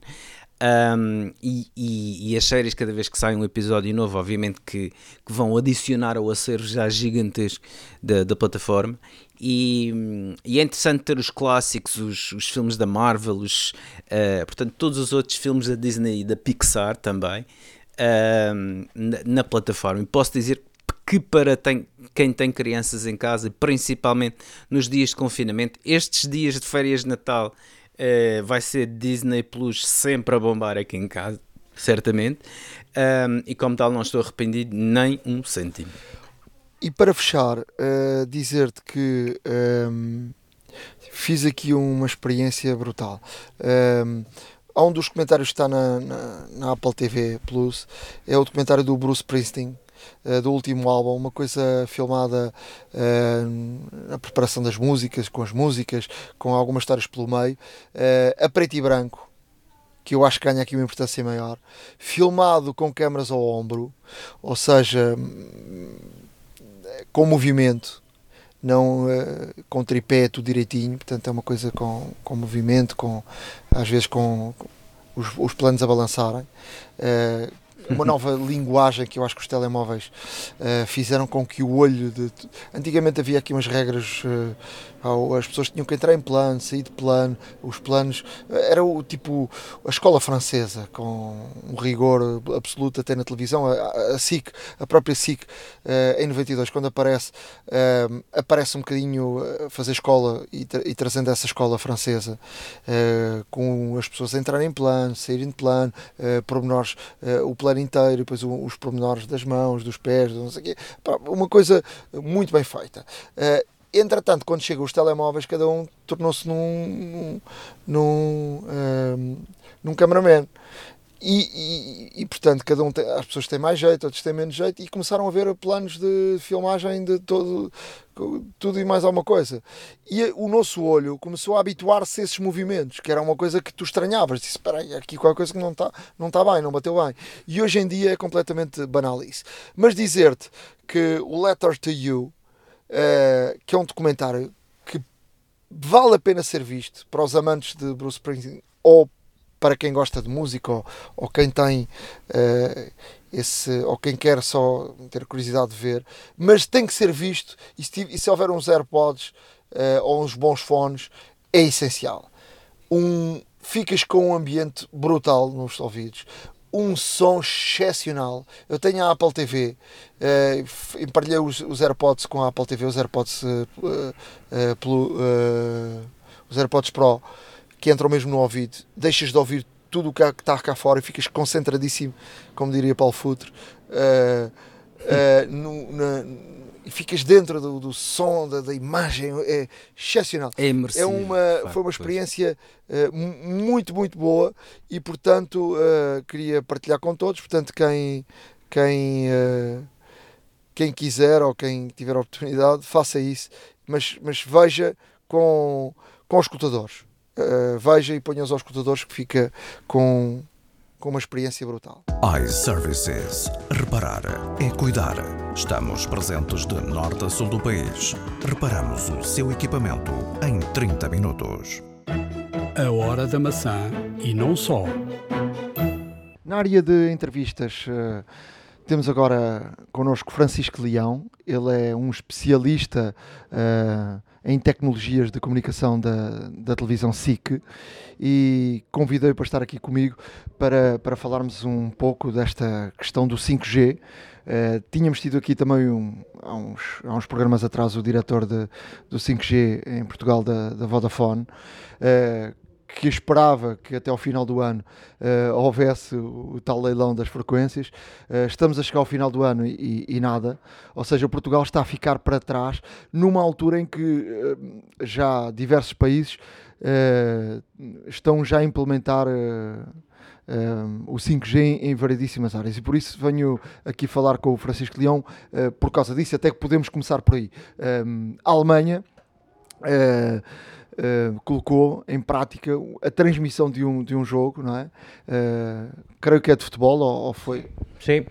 S4: Um, e, e, e, as séries, cada vez que sai um episódio novo, obviamente que, que vão adicionar ao acervo já gigantesco da, da plataforma. E, e, é interessante ter os clássicos, os, os filmes da Marvel, os, uh, portanto, todos os outros filmes da Disney e da Pixar também uh, na, na, plataforma. E posso dizer que para tem, quem tem crianças em casa, principalmente nos dias de confinamento, estes dias de férias de Natal Uh, vai ser Disney Plus sempre a bombar aqui em casa, certamente. Um, e como tal, não estou arrependido nem um cêntimo.
S2: E para fechar, uh, dizer-te que um, fiz aqui uma experiência brutal. Um, há um dos comentários que está na, na, na, Apple TV Plus, é o documentário do Bruce Springsteen, uh, do último álbum, uma coisa filmada na preparação das músicas, com as músicas, com algumas histórias pelo meio, uh, a preto e branco, que eu acho que ganha aqui uma importância maior, filmado com câmaras ao ombro, ou seja, com movimento, não uh, com tripé tudo direitinho, portanto é uma coisa com, com movimento, com às vezes com, com os, os planos a balançarem. Uh, uma nova linguagem que eu acho que os telemóveis uh, fizeram com que o olho de. Antigamente havia aqui umas regras, uh, as pessoas tinham que entrar em plano, sair de plano, os planos. Uh, era o tipo a escola francesa, com um rigor absoluto até na televisão. A, SIC, a própria SIC, em 92, quando aparece, aparece um bocadinho a fazer escola e, tra e trazendo essa escola francesa, com as pessoas entrarem em plano, saírem de plano, pormenores, o plano inteiro, depois os pormenores das mãos, dos pés, não sei o quê. uma coisa muito bem feita. Entretanto, quando chegam os telemóveis, cada um tornou-se num, num, num, um, num cameraman. E, e, e, portanto, cada um tem, as pessoas têm mais jeito, outros têm menos jeito, e começaram a ver planos de filmagem de todo, tudo e mais alguma coisa. E o nosso olho começou a habituar-se a esses movimentos, que era uma coisa que tu estranhavas. Disse: Espera aí, aqui qualquer coisa que não está não tá bem, não bateu bem. E hoje em dia é completamente banal isso. Mas dizer-te que o Letter to You, uh, que é um documentário que vale a pena ser visto para os amantes de Bruce Springsteen ou para quem gosta de música ou, ou quem tem uh, esse, ou quem quer só ter curiosidade de ver, mas tem que ser visto e se, e se houver uns AirPods uh, ou uns bons fones, é essencial. Um, ficas com um ambiente brutal nos ouvidos, um som excepcional. Eu tenho a Apple TV, uh, emparelhei os, os, AirPods com a Apple TV, os AirPods, uh, uh, pelo, os AirPods Pro que entram mesmo no ouvido, deixas de ouvir tudo o que está cá fora e ficas concentradíssimo, como diria Paulo Futre, no, na, e ficas dentro do, do som, da, da, imagem, é excepcional.
S4: É imersivo.
S2: É uma, foi uma experiência uh, muito, muito boa e, portanto, queria partilhar com todos. Portanto, quem, quem, quem quiser ou quem tiver a oportunidade, faça isso, mas, mas veja com, com os escutadores uh, veja e ponha os escutadores que fica com, com uma experiência brutal.
S3: iServices. Reparar é cuidar. Estamos presentes de norte a sul do país. Reparamos o seu equipamento em 30 minutos.
S1: A hora da maçã e não só.
S2: Na área de entrevistas. Uh, temos agora connosco Francisco Leão, ele é um especialista uh, em tecnologias de comunicação da, da televisão SIC e convidei para estar aqui comigo para, para falarmos um pouco desta questão do 5G. Uh, eh, tínhamos tido aqui também um, há, uns, há uns programas atrás o diretor de, do 5G em Portugal da, da Vodafone, uh, que esperava que até ao final do ano uh, houvesse o, tal leilão das frequências. Uh, estamos a chegar ao final do ano e, e, nada. Ou seja, Portugal está a ficar para trás numa altura em que uh, já diversos países estão já a implementar. o 5G em, variedíssimas áreas e por isso venho aqui falar com o Francisco Leão por causa disso, até que podemos começar por aí. a Alemanha uh, colocou em prática a transmissão de um, de um jogo, não é? Uh, creio que é de futebol ou, ou foi?
S5: Sim,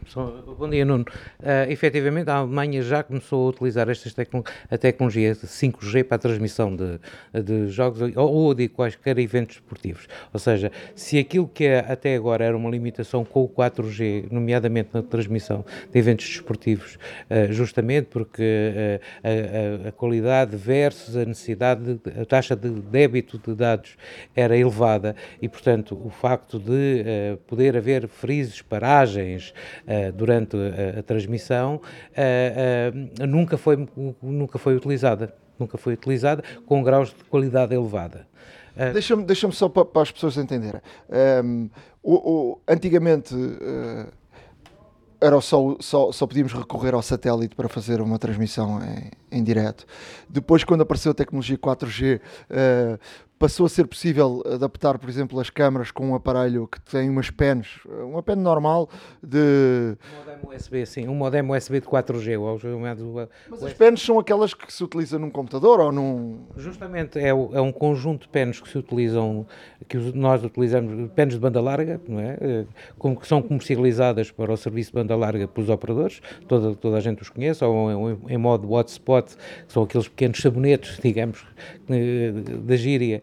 S5: bom dia Nuno. Uh, efetivamente a Alemanha já começou a utilizar estas tecno a tecnologia 5G para a transmissão de, de jogos ou, ou, de quaisquer eventos esportivos. Ou seja, se aquilo que é, até agora era uma limitação com o 4G, nomeadamente na transmissão de eventos desportivos, uh, justamente porque uh, a, a, qualidade versus a necessidade, de, a taxa de débito de dados era elevada e, portanto, o facto de poder haver frises, paragens, uh, durante a, a transmissão uh, nunca, foi, nunca foi utilizada. Nunca foi utilizada com graus de qualidade elevada.
S2: Uh, Deixa-me deixa só para, para, as pessoas entenderem. Um, o, o, antigamente. Era só, só, só podíamos recorrer ao satélite para fazer uma transmissão em, em direto. Depois, quando apareceu a tecnologia 4G, uh, passou a ser possível adaptar, por exemplo, as câmaras com um aparelho que tem umas pens, uma pen normal de...
S5: Um modem USB, sim, um modem USB de 4G.
S2: Mas as pens são aquelas que se utilizam num computador ou num...
S5: Justamente, é, é um conjunto de pens que se utilizam, que nós utilizamos, pens de banda larga, não é? Eh, que são comercializadas para o serviço de banda larga pelos operadores, toda, toda a gente os conhece, ou em, em modo hotspot, que são aqueles pequenos sabonetes, digamos, da gíria,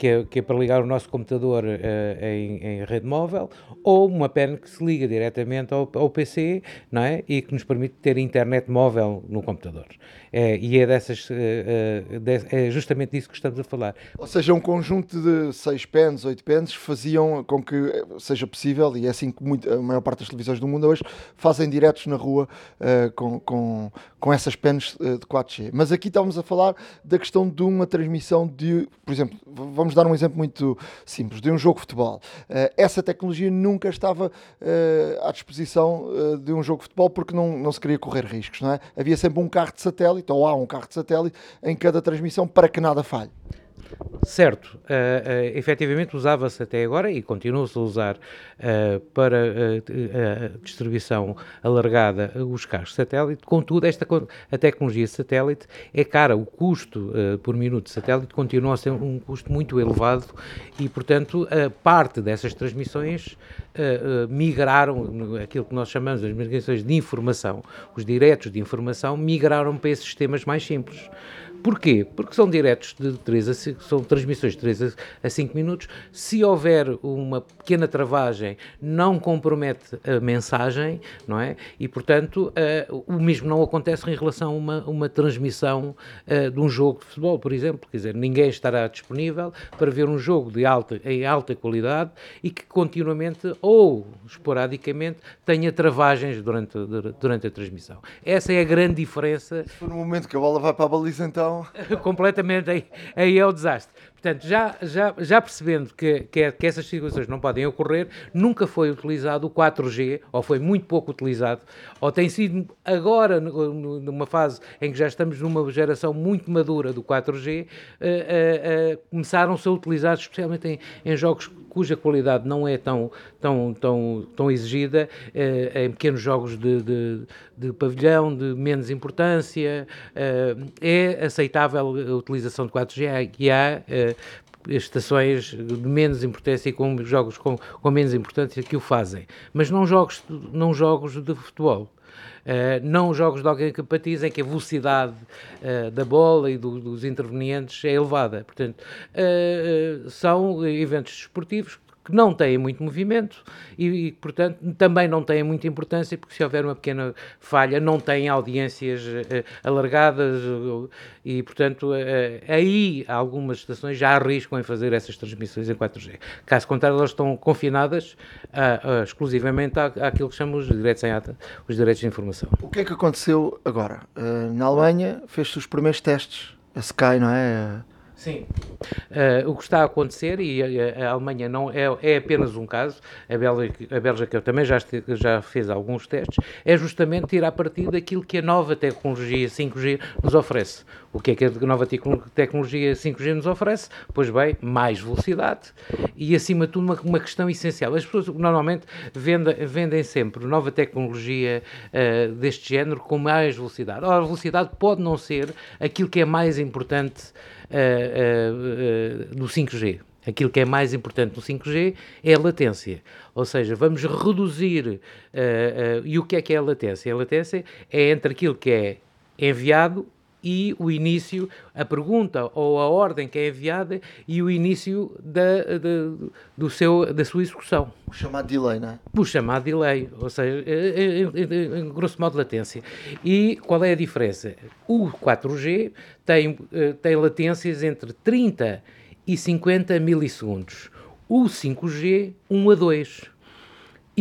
S5: que é, que é para ligar o nosso computador uh, em, em, rede móvel, ou uma pen que se liga diretamente ao, ao, PC não é? e que nos permite ter internet móvel no computador. É, e é, dessas, uh, uh, é justamente disso que estamos a falar.
S2: Ou seja, um conjunto de 6 pens, 8 pens faziam com que seja possível, e é assim que muito, a maior parte das televisões do mundo hoje fazem diretos na rua com, com, com essas pens de 4G. Mas aqui estávamos a falar da questão de uma transmissão de, por exemplo, vamos dar um exemplo muito simples, de um jogo de futebol. Uh, essa tecnologia nunca estava uh, à disposição uh, de um jogo de futebol porque não, não se queria correr riscos, não é? Havia sempre um carro de satélite, ou há um carro de satélite, em cada transmissão para que nada falhe.
S5: Certo, uh, uh, efetivamente usava-se até agora e continua-se a usar uh, para a distribuição alargada os carros satélite, contudo, esta, a tecnologia satélite é cara, o custo por minuto de satélite continua a ser um custo muito elevado e, portanto, parte dessas transmissões migraram, aquilo que nós chamamos de migrações de informação, os diretos de informação migraram para esses sistemas mais simples. Porquê? Porque são diretos de 3 a 5, são transmissões de 3 a 5 minutos. Se houver uma pequena travagem, não compromete a mensagem, não é? E, portanto, uh, o mesmo não acontece em relação a uma, uma transmissão uh, de um jogo de futebol, por exemplo. Quer dizer, ninguém estará disponível para ver um jogo de alta, em alta qualidade e que continuamente ou esporadicamente tenha travagens durante, durante a transmissão. Essa é a grande diferença.
S2: Se for no momento que a bola vai para a baliza, então
S5: completamente, aí, aí é o desastre. Portanto, já, já, já percebendo que, que, é, que, essas situações não podem ocorrer, nunca foi utilizado o 4G, ou foi muito pouco utilizado, ou tem sido agora, numa fase em que já estamos numa geração muito madura do 4G, uh, uh, uh, começaram-se a utilizar, especialmente em, em, jogos cuja qualidade não é tão, tão, tão, tão exigida, eh, em pequenos jogos de, de, de, pavilhão, de menos importância, eh, é aceitável a utilização de 4G, e há eh, estações de menos importância e com jogos com, com menos importância que o fazem. Mas não jogos, não jogos de futebol. Uh, não jogos de alguém que empatiza em que a velocidade uh, da bola e do, dos intervenientes é elevada. Portanto, uh, são eventos desportivos que não têm muito movimento e, e, portanto, também não têm muita importância, porque se houver uma pequena falha, não têm audiências uh, alargadas uh, e, portanto, uh, aí algumas estações já arriscam em fazer essas transmissões em 4G. Caso contrário, elas estão confinadas exclusivamente à, àquilo que chamamos de direitos em ata, os direitos de informação.
S2: O que é que aconteceu agora? na Alemanha fez-se os primeiros testes, a Sky, não é?
S5: Sim. Uh, o que está a acontecer, e a, a, Alemanha não é, é apenas um caso, a Bélgica, a Bélgica também já, já fez alguns testes, é justamente tirar partido daquilo que a nova tecnologia 5G nos oferece. O que é que a nova tecnologia 5G nos oferece? Pois bem, mais velocidade e, acima de tudo, uma, uma questão essencial. As pessoas normalmente vendem, vendem sempre nova tecnologia uh, deste género com mais velocidade. Ora, a velocidade pode não ser aquilo que é mais importante uh, uh, do 5G. Aquilo que é mais importante no 5G é a latência. Ou seja, vamos reduzir. Uh, e o que é que é a latência? A latência é entre aquilo que é enviado e o início, a pergunta ou a ordem que é enviada e o início da, da, do seu, da sua execução.
S2: O chamado delay, não é?
S5: O chamado delay, ou seja, em, em grosso modo latência. E qual é a diferença? O 4G tem, eh, tem latências entre 30 e 50 milissegundos. O 5G, 1 a 2.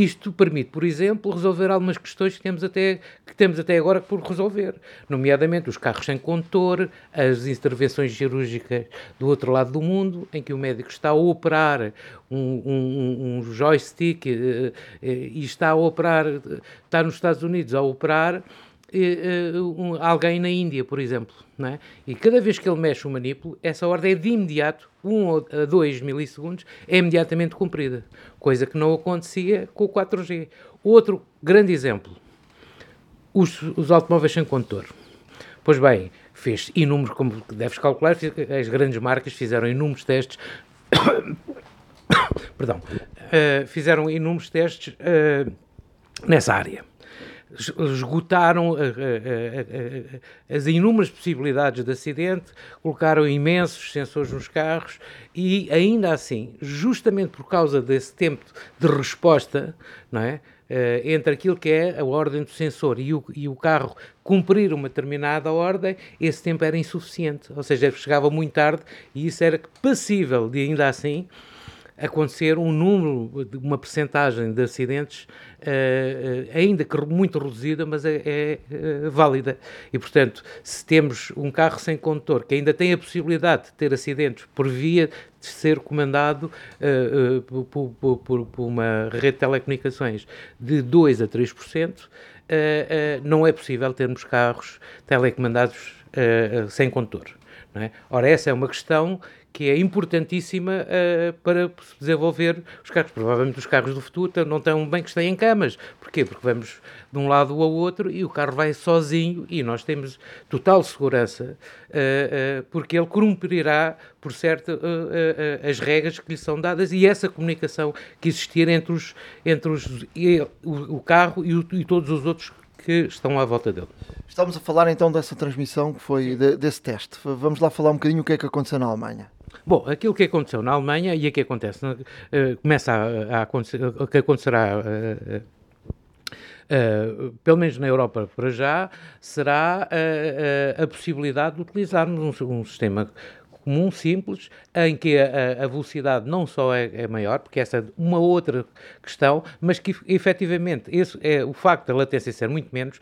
S5: Isto permite, por exemplo, resolver algumas questões que temos até, que temos até agora por resolver, nomeadamente os carros sem condutor, as intervenções cirúrgicas do outro lado do mundo, em que o médico está a operar um, um, um joystick e, e está a operar, está nos Estados Unidos a operar um, alguém na Índia, por exemplo. É? E cada vez que ele mexe o manipulo, essa ordem é de imediato, 1 a 2 milissegundos, é imediatamente cumprida. Coisa que não acontecia com o 4G. Outro grande exemplo: os, os automóveis sem condutor. Pois bem, fez inúmeros, como deves calcular, as grandes marcas fizeram inúmeros testes. Perdão, uh, fizeram inúmeros testes uh, nessa área esgotaram eh, eh, eh, as inúmeras possibilidades de acidente, colocaram imensos sensores nos carros e, ainda assim, justamente por causa desse tempo de resposta, não é? entre aquilo que é a ordem do sensor e o, e o carro cumprir uma determinada ordem, esse tempo era insuficiente, ou seja, chegava muito tarde e isso era passível de, ainda assim, acontecer um número, uma percentagem de acidentes, uh, ainda que muito reduzida, mas é, é uh, válida. E, portanto, se temos um carro sem condutor que ainda tem a possibilidade de ter acidentes por via de ser comandado uh, por, por, por, por, uma rede de telecomunicações de 2 a 3%, não é possível termos carros telecomandados sem condutor. É? Ora, essa é uma questão que é importantíssima uh, para desenvolver os carros. Provavelmente os carros do futuro não estão bem que estejam em camas. Porquê? Porque vamos de um lado ao outro e o carro vai sozinho e nós temos total segurança uh, uh, porque ele cumprirá, por certo, as regras que lhe são dadas e essa comunicação que existir entre, os, entre os, e, o, o, carro e, o, e todos os outros que estão à volta dele.
S2: Estamos a falar então dessa transmissão que foi de, desse teste. Vamos lá falar um bocadinho o que é que aconteceu na Alemanha.
S5: Bom, aquilo que aconteceu na Alemanha e o que acontece, uh, começa a, a acontecer, o que acontecerá. Uh, Uh, pelo menos na Europa para já, será uh, uh, a possibilidade de utilizarmos um, um, sistema comum, simples, em que a, a velocidade não só é, é, maior, porque essa é uma outra questão, mas que efetivamente esse é, o facto da latência ser muito menos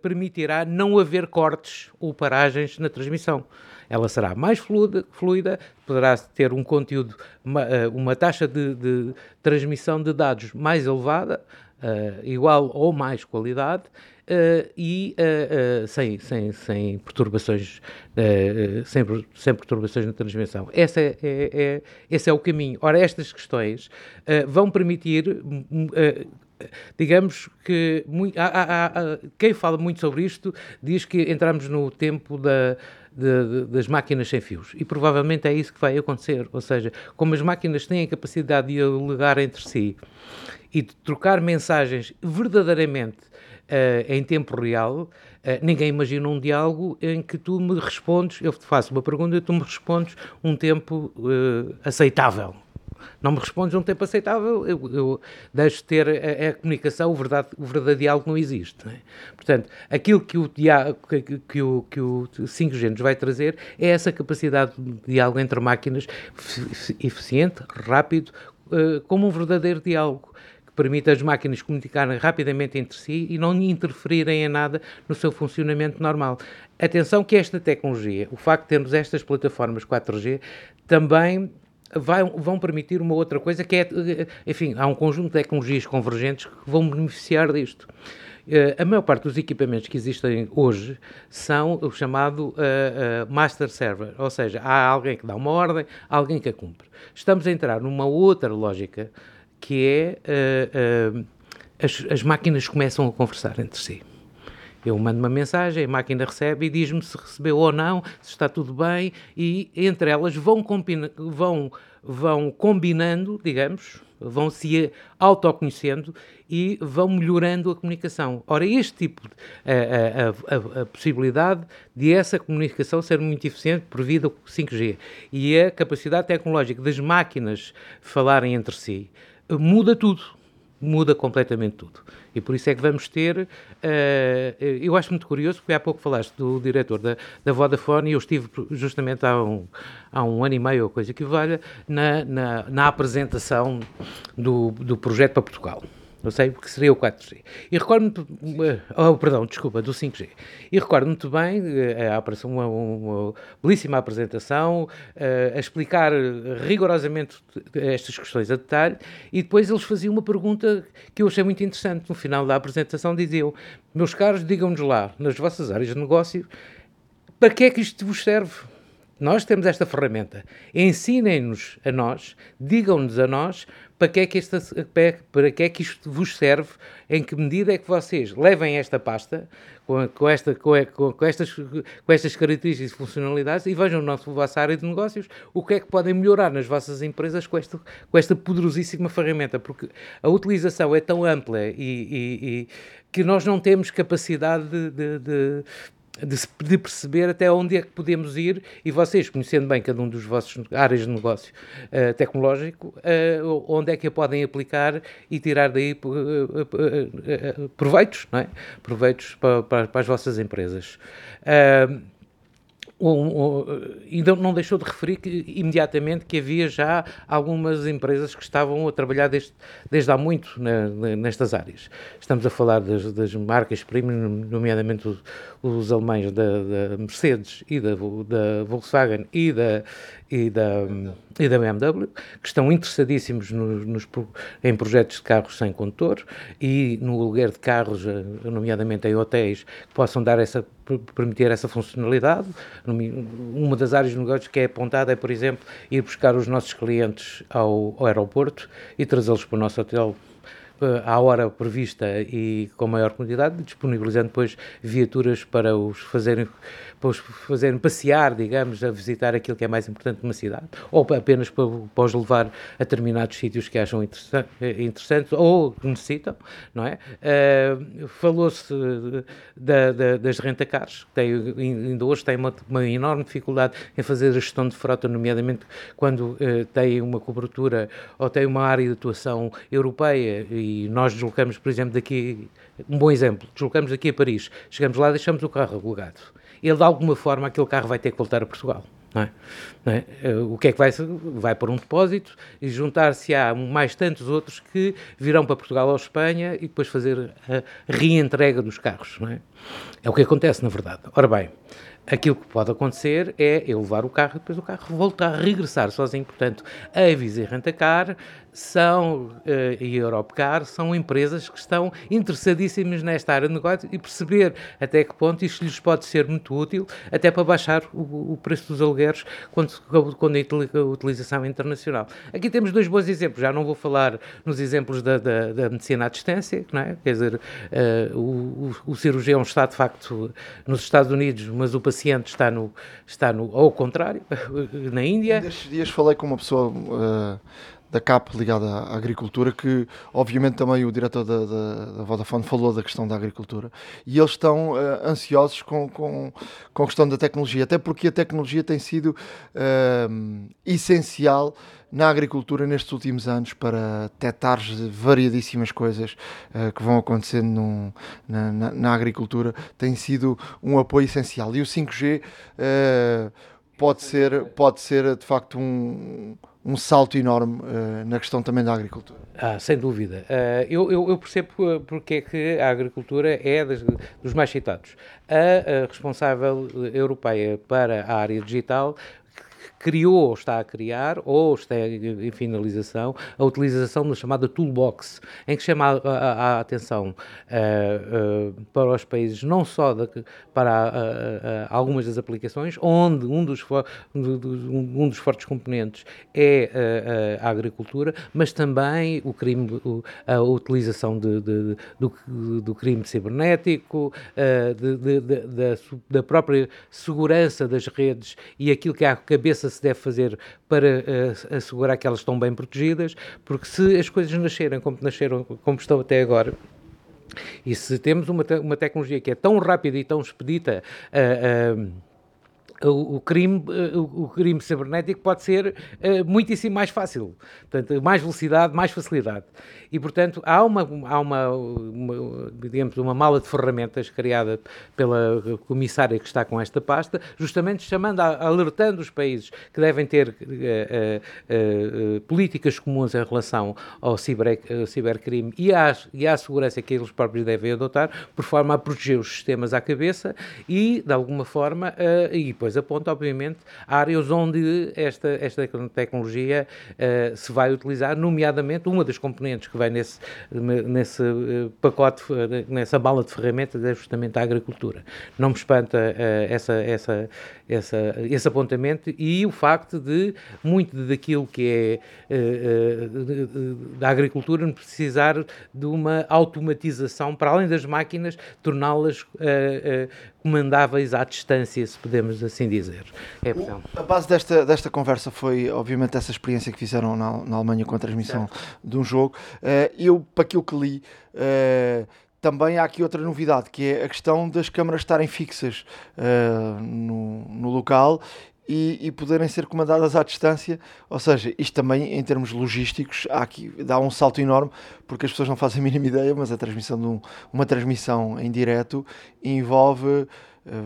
S5: permitirá não haver cortes ou paragens na transmissão ela será mais fluida, fluida poderá ter um conteúdo, uma, eh, uma taxa de, de, transmissão de dados mais elevada, uh, igual ou mais qualidade, Uh, e uh, uh, sem, sem, sem perturbações sem, sem perturbações na transmissão. Essa é, é, é, esse é o caminho. Ora, estas questões vão permitir digamos que há, há, há, quem fala muito sobre isto diz que entramos no tempo da, de, de, das máquinas sem fios. E provavelmente é isso que vai acontecer. Ou seja, como as máquinas têm a capacidade de ligar entre si e de trocar mensagens verdadeiramente uh, em tempo real, uh, ninguém imagina um diálogo em que tu me respondes, eu te faço uma pergunta e tu me respondes um tempo uh, aceitável não me respondes um tempo aceitável, eu, eu deixo de ter a, a, comunicação, o, verdade, o verdadeiro diálogo não existe. Não é? Portanto, aquilo que o, que, que, o, que o 5G nos vai trazer é essa capacidade de diálogo entre máquinas eficiente, rápido, uh, como um verdadeiro diálogo que permite às máquinas comunicarem rapidamente entre si e não interferirem em nada no seu funcionamento normal. Atenção que esta tecnologia, o facto de termos estas plataformas 4G, também vai, vão permitir uma outra coisa que é, enfim, há um conjunto de tecnologias convergentes que vão beneficiar disto. Uh, a maior parte dos equipamentos que existem hoje são o chamado uh, uh, master server, ou seja, há alguém que dá uma ordem, alguém que a cumpre. Estamos a entrar numa outra lógica que é as, as máquinas começam a conversar entre si. Eu mando uma mensagem, a máquina recebe e diz-me se recebeu ou não, se está tudo bem, e entre elas vão, vão, vão combinando, digamos, vão se autoconhecendo e vão melhorando a comunicação. Ora, este tipo, de, a, a, a, a, possibilidade de essa comunicação ser muito eficiente por via do 5G e a capacidade tecnológica das máquinas falarem entre si, muda tudo muda completamente tudo. E por isso é que vamos ter. Uh, eu acho muito curioso, porque há pouco falaste do diretor da, da Vodafone e eu estive justamente há um, há um ano e meio ou coisa que valha na, na, na apresentação do, do projeto para Portugal. Não sei porque seria o 4G. E recordo-me, oh, perdão, desculpa, do 5G. E recordo muito bem eh, a uma, uma belíssima apresentação, uh, a explicar rigorosamente estas questões a detalhe, e depois eles faziam uma pergunta que eu achei muito interessante. No final da apresentação diziam: Meus caros, digam-nos lá, nas vossas áreas de negócio, para que é que isto vos serve? Nós temos esta ferramenta. Ensinem-nos a nós, digam-nos a nós para que, é que esta, para que é que isto vos serve, em que medida é que vocês levem esta pasta com, com, esta, com, com, estas, com estas características e funcionalidades e vejam na vossa área de negócios o que é que podem melhorar nas vossas empresas com esta, com esta poderosíssima ferramenta, porque a utilização é tão ampla e, e, e que nós não temos capacidade de, de, de de, de, perceber até onde é que podemos ir e vocês, conhecendo bem cada um dos vossos áreas de negócio uh, tecnológico, uh, onde é que a podem aplicar e tirar daí uh, proveitos, não é? proveitos para, para, para as vossas empresas. Um, um, e não deixou de referir que, imediatamente que havia já algumas empresas que estavam a trabalhar desde, desde há muito na, nestas áreas. Estamos a falar das, das marcas premium, nomeadamente os, os alemães da, da, Mercedes e da, da Volkswagen e da, e da, e da BMW, que estão interessadíssimos nos, nos, em projetos de carros sem condutor e no aluguer de carros, eh, nomeadamente em hotéis, que possam dar essa, permitir essa funcionalidade. Uma das áreas de negócios que é apontada é, por exemplo, ir buscar os nossos clientes ao, ao aeroporto e trazê-los para o nosso hotel à hora prevista e com maior quantidade, disponibilizando depois viaturas para os fazerem para os fazerem passear, digamos, a visitar aquilo que é mais importante numa cidade, ou apenas para, para os levar a determinados sítios que acham interessantes ou que necessitam, não é? Uh, Falou-se da, da, das rentacares, que tem, ainda hoje tem uma, uma, enorme dificuldade em fazer a gestão de frota, nomeadamente quando uh, tem uma cobertura ou tem uma área de atuação europeia e nós deslocamos, por exemplo, daqui, um bom exemplo, deslocamos daqui a Paris, chegamos lá, deixamos o carro alugado ele de alguma forma aquele carro vai ter que voltar a Portugal. Não é? Não é? Eh, o que é que vai vai para um depósito e juntar-se a mais tantos outros que virão para Portugal ou Espanha e depois fazer a reentrega dos carros, não é? É o que acontece na verdade. Ora bem, Aquilo que pode acontecer é eu levar o carro e depois o carro voltar a regressar sozinho. Portanto, a Visa e Rentacar são, uh, e a Europcar são empresas que estão interessadíssimas nesta área de negócio e perceber até que ponto isto lhes pode ser muito útil, até para baixar o, o preço dos alugueres quando, quando a utilização é internacional. Aqui temos dois bons exemplos, já não vou falar nos exemplos da, da, da medicina à distância, não é? quer dizer, uh, o, o, cirurgião está de facto nos Estados Unidos, mas o paciente está no, está no ao contrário, na Índia.
S2: Nestes dias falei com uma pessoa uh, da CAP ligada à agricultura, que obviamente também o diretor da, da, da Vodafone falou da questão da agricultura, e eles estão uh, ansiosos com, com, com a questão da tecnologia, até porque a tecnologia tem sido uh, essencial na agricultura nestes últimos anos para detectar variadíssimas coisas uh, que vão acontecendo num, na, na, na, agricultura, tem sido um apoio essencial. E o 5G pode, ser, pode ser de facto um um salto enorme uh, na questão também da agricultura.
S5: Ah, sem dúvida. Uh, eu, eu, eu, percebo porque é que a agricultura é das, dos mais citados. A, a responsável europeia para a área digital criou ou está a criar, ou está em finalização, a utilização da chamada toolbox, em que chama a, a, a atenção uh, uh, para os países, não só de, para uh, algumas das aplicações, onde um dos, um dos fortes componentes é a agricultura, mas também o crime, a utilização de, de, do, do, crime cibernético, da, da própria segurança das redes e aquilo que é a cabeça se deve fazer para uh, assegurar que elas estão bem protegidas, porque se as coisas nascerem como nasceram, como estão até agora, e se temos uma, te uma tecnologia que é tão rápida e tão expedita uh, uh, o, crime, eh, o, crime cibernético pode ser uh, muitíssimo mais fácil. Portanto, mais velocidade, mais facilidade. E, portanto, há uma, há uma, uma, digamos, uma mala de ferramentas criada pela comissária que está com esta pasta, justamente chamando, alertando os países que devem ter uh, uh, políticas comuns em relação ao ciber, cibercrime e à, e à segurança que eles próprios devem adotar, por forma a proteger os sistemas à cabeça e, de alguma forma, e depois aponta, obviamente, áreas onde esta, esta tecnologia uh, se vai utilizar, nomeadamente uma das componentes que vai nesse, nesse uh, pacote, uh, nessa bala de ferramentas, é justamente a agricultura. Não me espanta essa, essa, essa, esse apontamento e o facto de muito daquilo que é da agricultura precisar de uma automatização para além das máquinas, torná-las comandáveis à distância, se podemos assim dizer.
S2: É, a base desta, desta conversa foi, obviamente, essa experiência que fizeram na, na Alemanha com a transmissão certo. de um jogo. Uh, eu, para aquilo que li, uh, também há aqui outra novidade, que é a questão das câmaras estarem fixas uh, no, no local e, e, poderem ser comandadas à distância. Ou seja, isto também, em termos logísticos, há aqui, dá um salto enorme, porque as pessoas não fazem a mínima ideia, mas a transmissão de um, uma transmissão em direto envolve uh,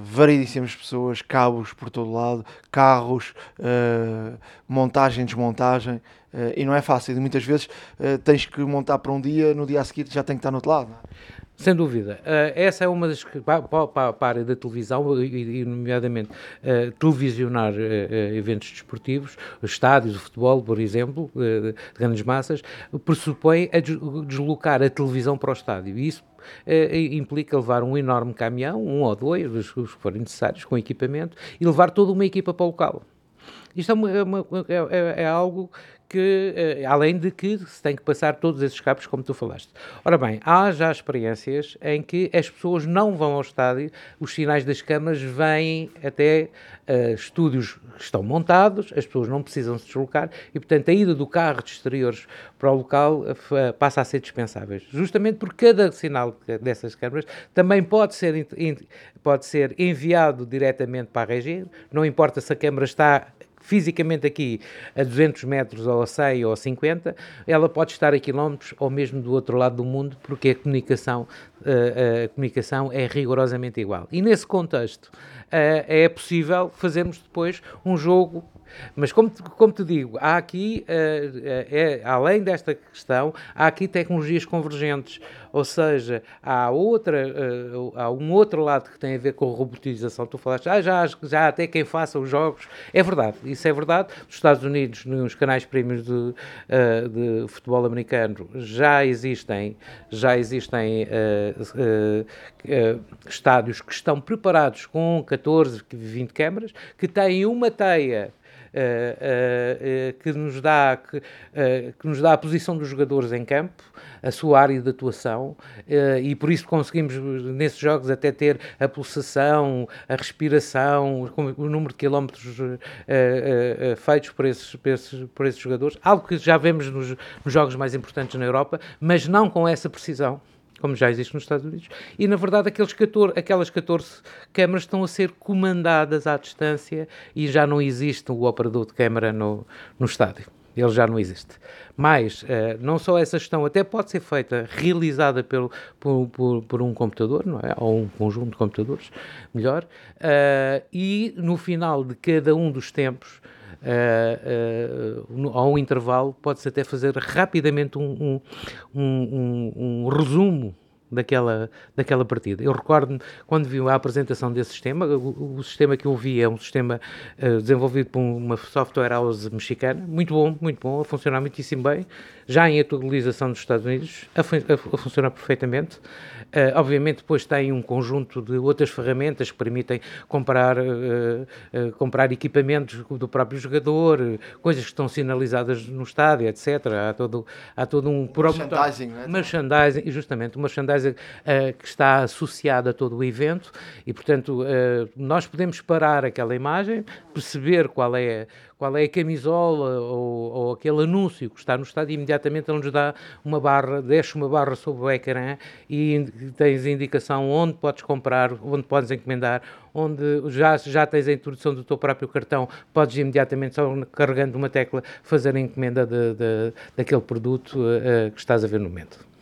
S2: variedíssimas pessoas, cabos por todo lado, carros, uh, montagem, desmontagem. Uh, e não é fácil, e muitas vezes tens que montar para um dia, no dia a seguir já tem que estar no outro lado.
S5: Sem dúvida. Uh, essa é uma das. Para, para, para, a área da televisão, e, e nomeadamente uh, televisionar uh, eventos desportivos, estádios de futebol, por exemplo, de grandes massas, pressupõe a deslocar a televisão para o estádio. E isso implica levar um enorme caminhão, um ou dois, os que forem necessários, com equipamento, e levar toda uma equipa para o local. Isto é, uma, é, é, é, é algo que, eh, além de que se tem que passar todos esses cabos, como tu falaste. Ora bem, há já experiências em que as pessoas não vão ao estádio, os sinais das câmaras vêm até uh, estúdios que estão montados, as pessoas não precisam se deslocar e, portanto, a ida do carro de exteriores para o local uh, passa a ser dispensável. Justamente porque cada sinal dessas câmaras também pode ser, pode ser enviado diretamente para a região, não importa se a câmara está fisicamente aqui a 200 metros ou a 100 ou a 50, ela pode estar a quilómetros ou mesmo do outro lado do mundo, porque a comunicação, eh, a comunicação é rigorosamente igual. E nesse contexto eh, é possível fazermos depois um jogo mas como, como te digo, há aqui, uh, é, além desta questão, há aqui tecnologias convergentes, ou seja, há, outra, uh, há um outro lado que tem a ver com a robotização. Tu falaste, ah, já, já até quem faça os jogos. É verdade, isso é verdade. Nos Estados Unidos, nos canais prémios de, uh, de futebol americano, já existem, já existem estádios que estão preparados com 14, 20 câmaras, que têm uma teia uh, uh, que, nos dá, que, que, nos dá a posição dos jogadores em campo, a sua área de atuação, e por isso conseguimos nesses jogos até ter a pulsação, a respiração, o número de quilómetros feitos por esses, por, esses, por esses jogadores, algo que já vemos nos, nos jogos mais importantes na Europa, mas não com essa precisão como já existe nos Estados Unidos, e na verdade aqueles 14, aquelas 14 câmaras estão a ser comandadas à distância e já não existe o operador de câmara no, no estádio. Ele já não existe. Mas, uh, não só essa gestão, até pode ser feita, realizada pelo, por, por, por um computador, não é? Ou um conjunto de computadores, melhor, uh, e no final de cada um dos tempos, uh, uh, ao intervalo, pode-se até fazer rapidamente um, um, um, um resumo daquela, daquela partida. Eu recordo-me quando vi a apresentação desse sistema, o, o, sistema que eu vi é um sistema uh, desenvolvido por uma software house mexicana, muito bom, muito bom, a funcionar muitíssimo bem, já em atualização dos Estados Unidos, a, fun a funcionar perfeitamente. Uh, obviamente depois tem um conjunto de outras ferramentas que permitem comprar, uh, uh, comprar equipamentos do próprio jogador, coisas que estão sinalizadas no estádio, etc. Há todo, há todo um...
S2: Merchandising,
S5: não é? Merchandising, justamente, uma merchandising que está associado a todo o evento e, portanto, nós podemos parar aquela imagem, perceber qual é qual é a camisola ou, ou aquele anúncio que está no estado e imediatamente ele nos dá uma barra, deixa uma barra sobre o ecrã e tens indicação onde podes comprar, onde podes encomendar, onde já, já tens a introdução do teu próprio cartão, podes imediatamente, só carregando uma tecla, fazer a encomenda de, de daquele produto uh, que estás a ver no momento.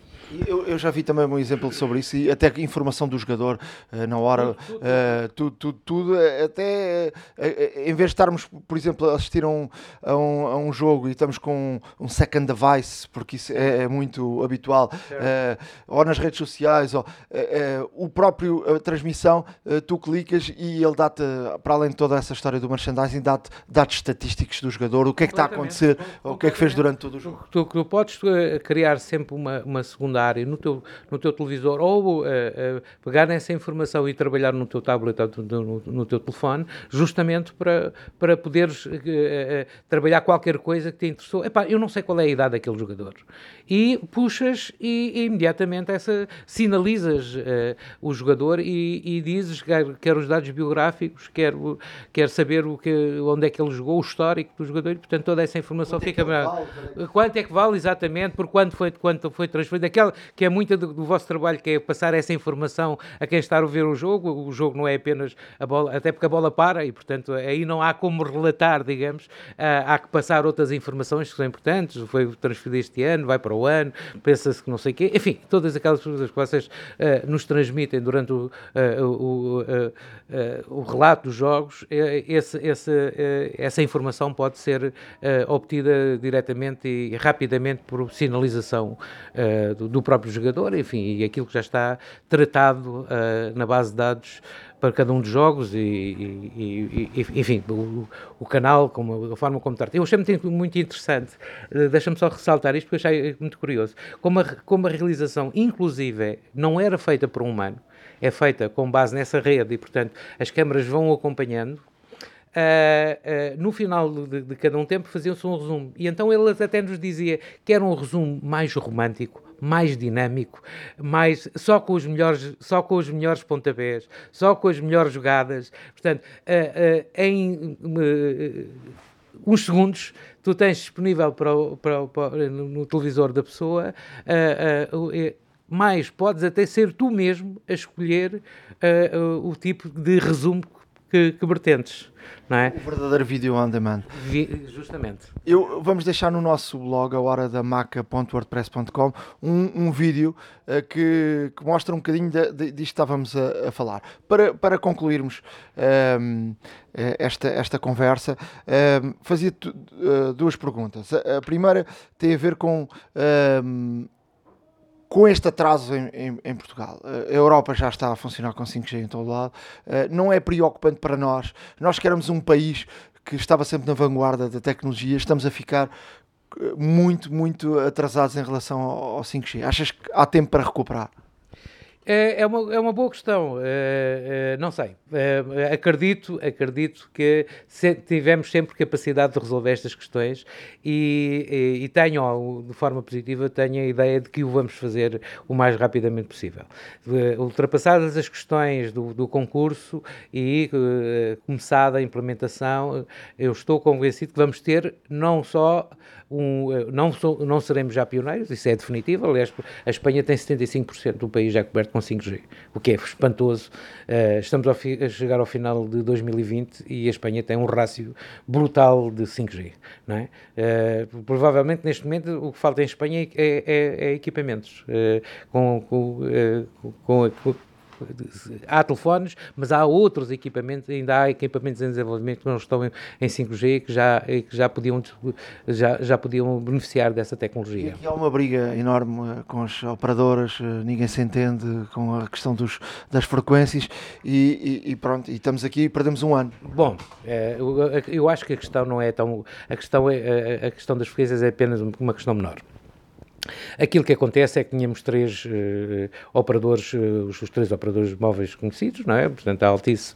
S2: Eu, eu, já vi também um exemplo sobre isso e até informação do jogador uh, na hora, uh, tudo, tudo, tudo, eh, até uh, em vez de estarmos, por exemplo, a assistir a um, a um, a um jogo e estamos com um, second device, porque isso é, é muito habitual, ou nas redes sociais, ou o próprio a transmissão, tu clicas e ele dá-te, para além de toda essa história do merchandising, dá-te dá estatísticas do jogador, o que é que está a acontecer, o que é que fez durante todo o jogo.
S5: Tu, tu podes criar sempre uma, uma segunda área no teu, no teu televisor ou uh, uh, pegar nessa informação e trabalhar no teu tablet ou no, no teu telefone, justamente para, para poderes uh, trabalhar qualquer coisa que te interessou. Epá, eu não sei qual é a idade daquele jogador. E puxas e, e imediatamente essa, sinalizas o jogador e, e dizes quer, quer, os dados biográficos, quer, quer saber o que, onde é que ele jogou, o histórico do jogador, e portanto toda essa informação quanto fica. É vale, quanto é que vale exatamente, por quanto foi, quanto foi transferido, aquela, que é muito do, do, vosso trabalho, que é passar essa informação a quem está a ver o jogo. O jogo não é apenas a bola, até porque a bola para e, portanto, aí não há como relatar, digamos, há que passar outras informações que são importantes. Foi transferido este ano, vai para o ano, pensa-se que não sei o quê. Enfim, todas aquelas coisas que vocês uh, nos transmitem durante o, uh, o, uh, o, relato dos jogos, esse, esse, essa informação pode ser obtida diretamente e rapidamente por sinalização do, do próprio jogador, enfim, e aquilo que já está tratado uh, na base de dados para cada um dos jogos e, e, e enfim, o, o, canal, como, a forma como trata. Eu achei muito, muito interessante, uh, deixa-me só ressaltar isto porque achei muito curioso, como a, como a realização, inclusive, não era feita por um humano, é feita com base nessa rede e, portanto, as câmaras vão acompanhando Uh, uh, no final de, de, cada um tempo faziam-se um resumo. E então ele até nos dizia que era um resumo mais romântico, mais dinâmico, mais só com os melhores, só com os melhores pontapés, só com as melhores jogadas. Portanto, uh, em uns segundos tu tens disponível para, para, para no, televisor da pessoa mais podes até ser tu mesmo a escolher o tipo de resumo que, que vertentes. Não é?
S2: O verdadeiro vídeo on demand.
S5: Vi, justamente.
S2: Eu, vamos deixar no nosso blog, a hora da maca.wordpress.com, um, um vídeo uh, que, que, mostra um bocadinho de, de, disto que estávamos a, a, falar. Para, para concluirmos um, ehm, eh, esta, esta conversa, um, ehm, fazia uh, duas perguntas. A, a, primeira tem a ver com ehm, com este atraso em, em, em, Portugal, eh, a Europa já está a funcionar com 5G em todo lado, eh, não é preocupante para nós. Nós que éramos um país que estava sempre na vanguarda da tecnologia, estamos a ficar eh, muito, muito atrasados em relação ao 5G. Achas que há tempo para recuperar?
S5: É, é, uma, é uma boa questão, é, é, não sei. Acredito, acredito que tivemos sempre capacidade de resolver estas questões e, e, tenho, de forma positiva, tenho a ideia de que o vamos fazer o mais rapidamente possível. ultrapassadas as questões do, do concurso e uh, começada a implementação, eu estou convencido que vamos ter não só um, eh, não, sou, não seremos já pioneiros, isso é definitivo. Aliás, a Espanha tem 75% do país já coberto com 5G, o que é espantoso. Uh, estamos a, chegar ao final de 2020 e a Espanha tem um rácio brutal de 5G. Não é? Uh, provavelmente, neste momento, o que falta em Espanha é, é, é equipamentos. Uh, com, com, com, com há telefones, mas há outros equipamentos, ainda há equipamentos em desenvolvimento que não estão em, 5G que já, que já, podiam, já, já podiam beneficiar dessa tecnologia. E
S2: aqui há uma briga enorme eh, com as operadoras, eh, ninguém se entende com a questão dos, das frequências e, e, e pronto, e estamos aqui e perdemos um ano.
S5: Bom, eu, eu, acho que a questão não é tão. A questão, é, a questão das frequências é apenas uma questão menor. Aquilo que acontece é que tínhamos três uh, operadores, uh, os, os, três operadores móveis conhecidos, não é? Portanto, a Altice,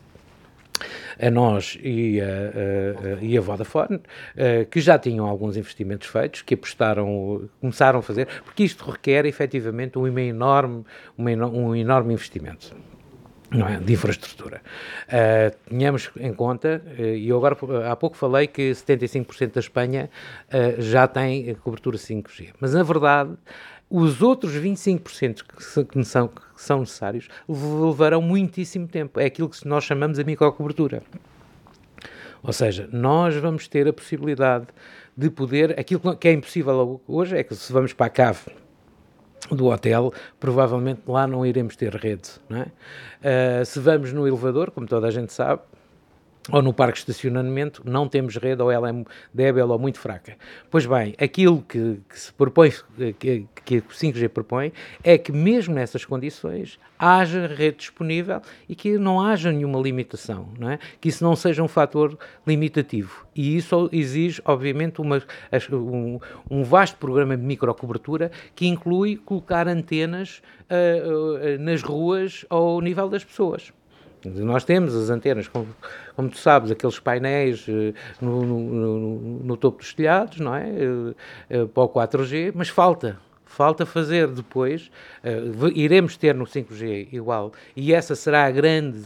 S5: a nós e a, a, e a Vodafone, uh, que já tinham alguns investimentos feitos, que apostaram, começaram a fazer, porque isto requer efetivamente um enorme, um enorme investimento. Não é? de infraestrutura. Uh, tenhamos em conta, uh, e eu agora há pouco falei que 75% da Espanha uh, já tem cobertura 5G, mas na verdade os outros 25% que, que, são, que são necessários levarão muitíssimo tempo. É aquilo que nós chamamos de microcobertura. Ou seja, nós vamos ter a possibilidade de poder. Aquilo que é impossível hoje é que se vamos para a cave do hotel, provavelmente lá não iremos ter rede. Não é? uh, se vamos no elevador, como toda a gente sabe, ou no parque de estacionamento, não temos rede ou ela é débil ou muito fraca. Pois bem, aquilo que, que se propõe, que, que o 5G propõe, é que mesmo nessas condições haja rede disponível e que não haja nenhuma limitação, não é? que isso não seja um fator limitativo. E isso exige, obviamente, uma, um, um vasto programa de microcobertura que inclui colocar antenas uh, uh, nas ruas ao nível das pessoas. Nós temos as antenas, como, como tu sabes, aqueles painéis uh, no, no, no, no, topo dos telhados, não é? Uh, para o 4G, mas falta. Falta fazer depois, iremos ter no 5G igual, e essa será a grande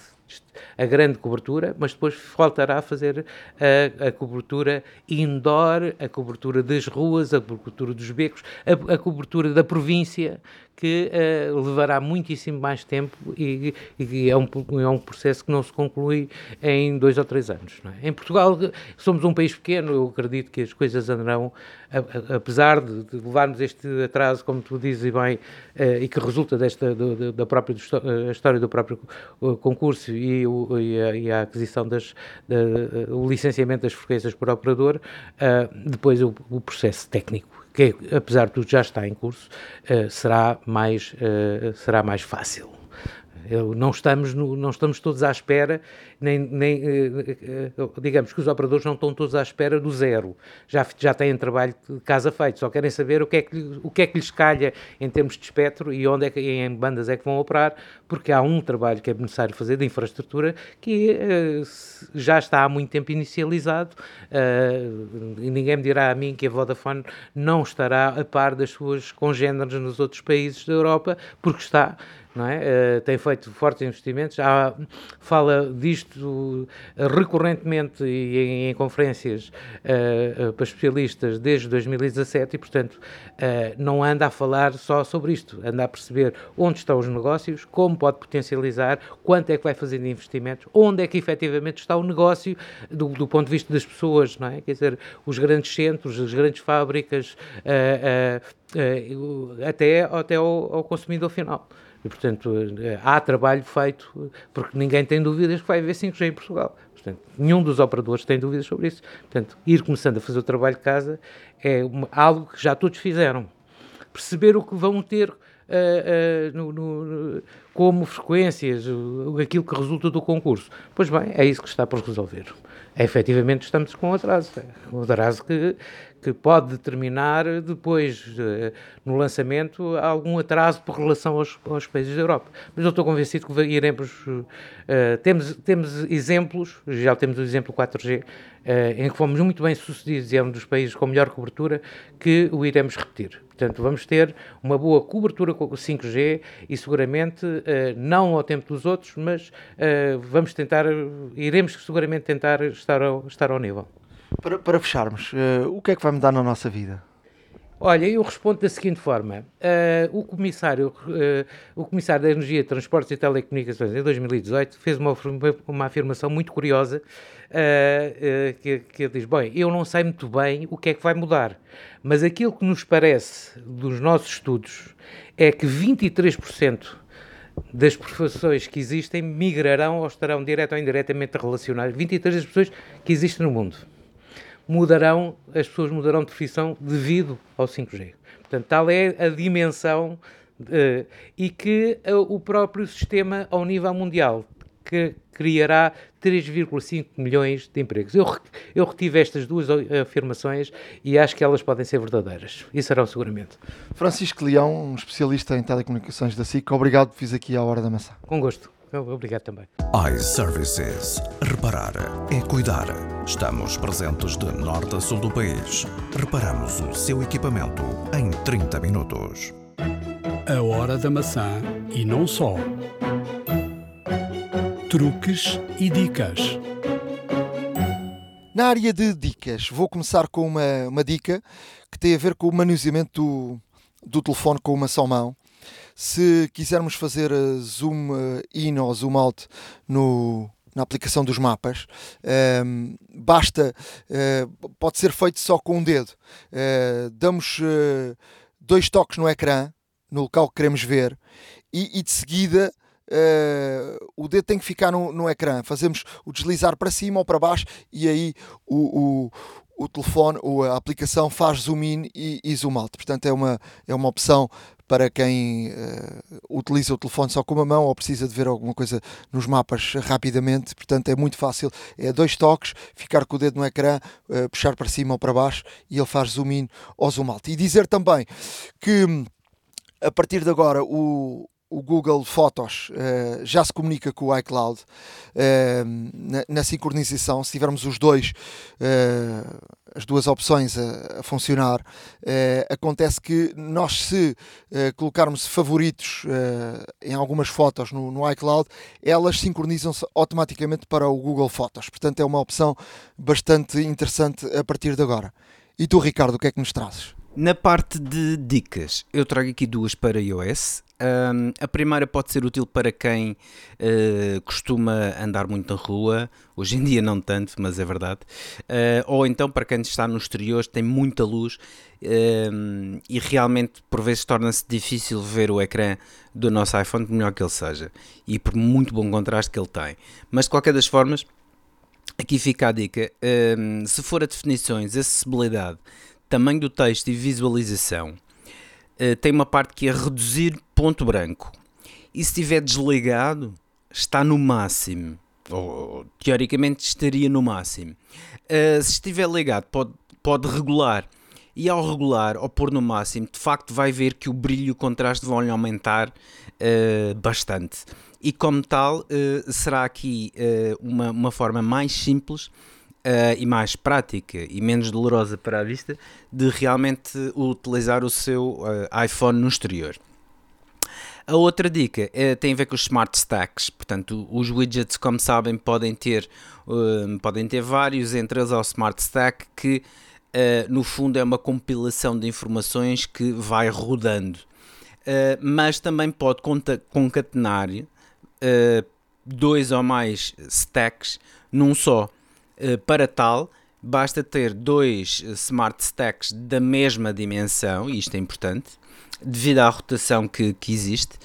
S5: a grande cobertura, mas depois faltará fazer a, a, cobertura indoor, a cobertura das ruas, a cobertura dos becos, a, a cobertura da província, que uh, levará muitíssimo mais tempo e, e é, um, é, um, processo que não se conclui em dois ou três anos. É? Em Portugal somos um país pequeno, eu acredito que as coisas andarão, a, a, apesar de, de, levarmos este atraso, como tu dizes bem, uh, e que resulta desta, do, da própria do, história do próprio concurso e, o, e, a, e a, aquisição das, da, o licenciamento das frequências por operador, uh, depois o, o processo técnico que apesar de tudo já está em curso, uh, será, mais, uh, será mais fácil. Não, estamos no, não estamos todos à espera, nem, nem uh, digamos que os operadores não estão todos à espera do zero. Já, já têm trabalho de casa feito, só querem saber o que, é que, o que é que lhes calha em termos de espectro e onde é que, em bandas é que vão operar, porque há um trabalho que é necessário fazer de infraestrutura que já está há muito tempo inicializado e ninguém me dirá a mim que a Vodafone não estará a par das suas congêneres nos outros países da Europa, porque está não é? Uh, tem feito fortes investimentos, Há, fala disto recorrentemente e em, em conferências uh, para especialistas desde 2017 e, portanto, não anda a falar só sobre isto, anda a perceber onde estão os negócios, como pode potencializar, quanto é que vai fazer de investimentos, onde é que efetivamente está o negócio do, do ponto de vista das pessoas, não é? Quer dizer, os grandes centros, as grandes fábricas, até, até ao, ao consumidor final. E, portanto, eh, há trabalho feito, porque ninguém tem dúvidas que vai haver 5G em Portugal. Portanto, nenhum dos operadores tem dúvidas sobre isso. Portanto, ir começando a fazer o trabalho de casa é uma, algo que já todos fizeram. Perceber o que vão ter uh, uh, no, no, como frequências, aquilo que resulta do concurso. Pois bem, é isso que está por resolver. É, efetivamente estamos com um atraso. Um atraso que, que pode determinar depois, eh, no lançamento, algum atraso por relação aos, aos países da Europa. Mas eu estou convencido que iremos. Uh, temos, temos exemplos, já temos o exemplo 4G, uh, eh, em que fomos muito bem sucedidos e é um dos países com melhor cobertura, que o iremos repetir. Portanto, vamos ter uma boa cobertura com o 5G e seguramente, não ao tempo dos outros, mas vamos tentar, iremos seguramente tentar estar ao, estar ao nível.
S2: Para, para fecharmos, uh, o que é que vai mudar na nossa vida?
S5: Olha, eu respondo da seguinte forma. Uh, o, comissário, uh, o Comissário da Energia, Transportes e Telecomunicações, em 2018, fez uma, uma afirmação muito curiosa, uh, que, que diz, bem, eu não sei muito bem o que é que vai mudar, mas aquilo que nos parece dos nossos estudos é que 23% das profissões que existem migrarão ou estarão direto ou indiretamente relacionadas, 23 das pessoas que existem no mundo mudarão, as pessoas mudarão de profissão devido ao 5G. Portanto, tal é a dimensão uh, e que uh, o próprio sistema ao nível mundial que criará 3,5 milhões de empregos. Eu, eu retive estas duas afirmações e acho que elas podem ser verdadeiras. E serão seguramente.
S2: Francisco Leão, um especialista em telecomunicações da SIC, obrigado por fiz aqui à Hora da Maçã.
S5: Com gosto. Obrigado também.
S3: iServices. Reparar é cuidar. Estamos presentes de norte a sul do país. Reparamos o seu equipamento em 30 minutos.
S1: A hora da maçã e não só. Truques e dicas.
S2: Na área de dicas, vou começar com uma, uma dica que tem a ver com o manuseamento do, do telefone com uma só mão. Se quisermos fazer eh, zoom eh, in ou zoom out no, na aplicação dos mapas, um, ehm, basta, uh, pode ser feito só com um dedo. Uh, damos uh, dois toques no ecrã, no local que queremos ver, e, e de seguida uh, o dedo tem que ficar no, no ecrã. Fazemos o deslizar para cima ou para baixo e aí o, o, o telefone ou a aplicação faz zoom in e, e, zoom out. Portanto, é uma, é uma opção para quem uh, utiliza o telefone só com uma mão ou precisa de ver alguma coisa nos mapas rapidamente. Portanto, é muito fácil. É dois toques, ficar com o dedo no ecrã, uh, puxar para cima ou para baixo e ele faz zoom in ou zoom out. E dizer também que a partir de agora o, o Google Fotos uh, já se comunica com o iCloud uh, na, na, sincronização. Se tivermos os dois, uh, as duas opções a, a funcionar, acontece que nós, se colocarmos favoritos em algumas fotos no, no iCloud, elas sincronizam-se automaticamente para o Google Fotos. Portanto, é uma opção bastante interessante a partir de agora. E tu, Ricardo, o que é que nos trazes?
S4: Na parte de dicas, eu trago aqui duas para iOS. Um, a primeira pode ser útil para quem uh, costuma andar muito na rua, hoje em dia não tanto, mas é verdade, uh, ou então para quem está no exterior, tem muita luz uh, e realmente por vezes torna-se difícil ver o ecrã do nosso iPhone, por melhor que ele seja, e por muito bom contraste que ele tem. Mas de qualquer das formas, aqui fica a dica: se for a definições, acessibilidade tamanho do texto e visualização, uh, tem uma parte que é reduzir ponto branco. E se estiver desligado, está no máximo. Ou, teoricamente estaria no máximo. Uh, se estiver ligado, pode, pode regular. E ao regular, ou pôr no máximo, de facto vai ver que o brilho e o contraste vão lhe aumentar uh, bastante. E como tal, será aqui uma, uma forma mais simples uh, e mais prática e menos dolorosa para a vista de realmente utilizar o seu uh, iPhone no exterior. A outra dica é, tem a ver com os Smart Stacks, portanto, os widgets, como sabem, podem ter, podem ter vários, entre eles é o Smart Stack, que no fundo é uma compilação de informações que vai rodando, mas também pode concatenar dois ou mais stacks num só. Eh, para tal, basta ter dois eh, smart stacks da mesma dimensão, e isto é importante, devido à rotação que, que existe.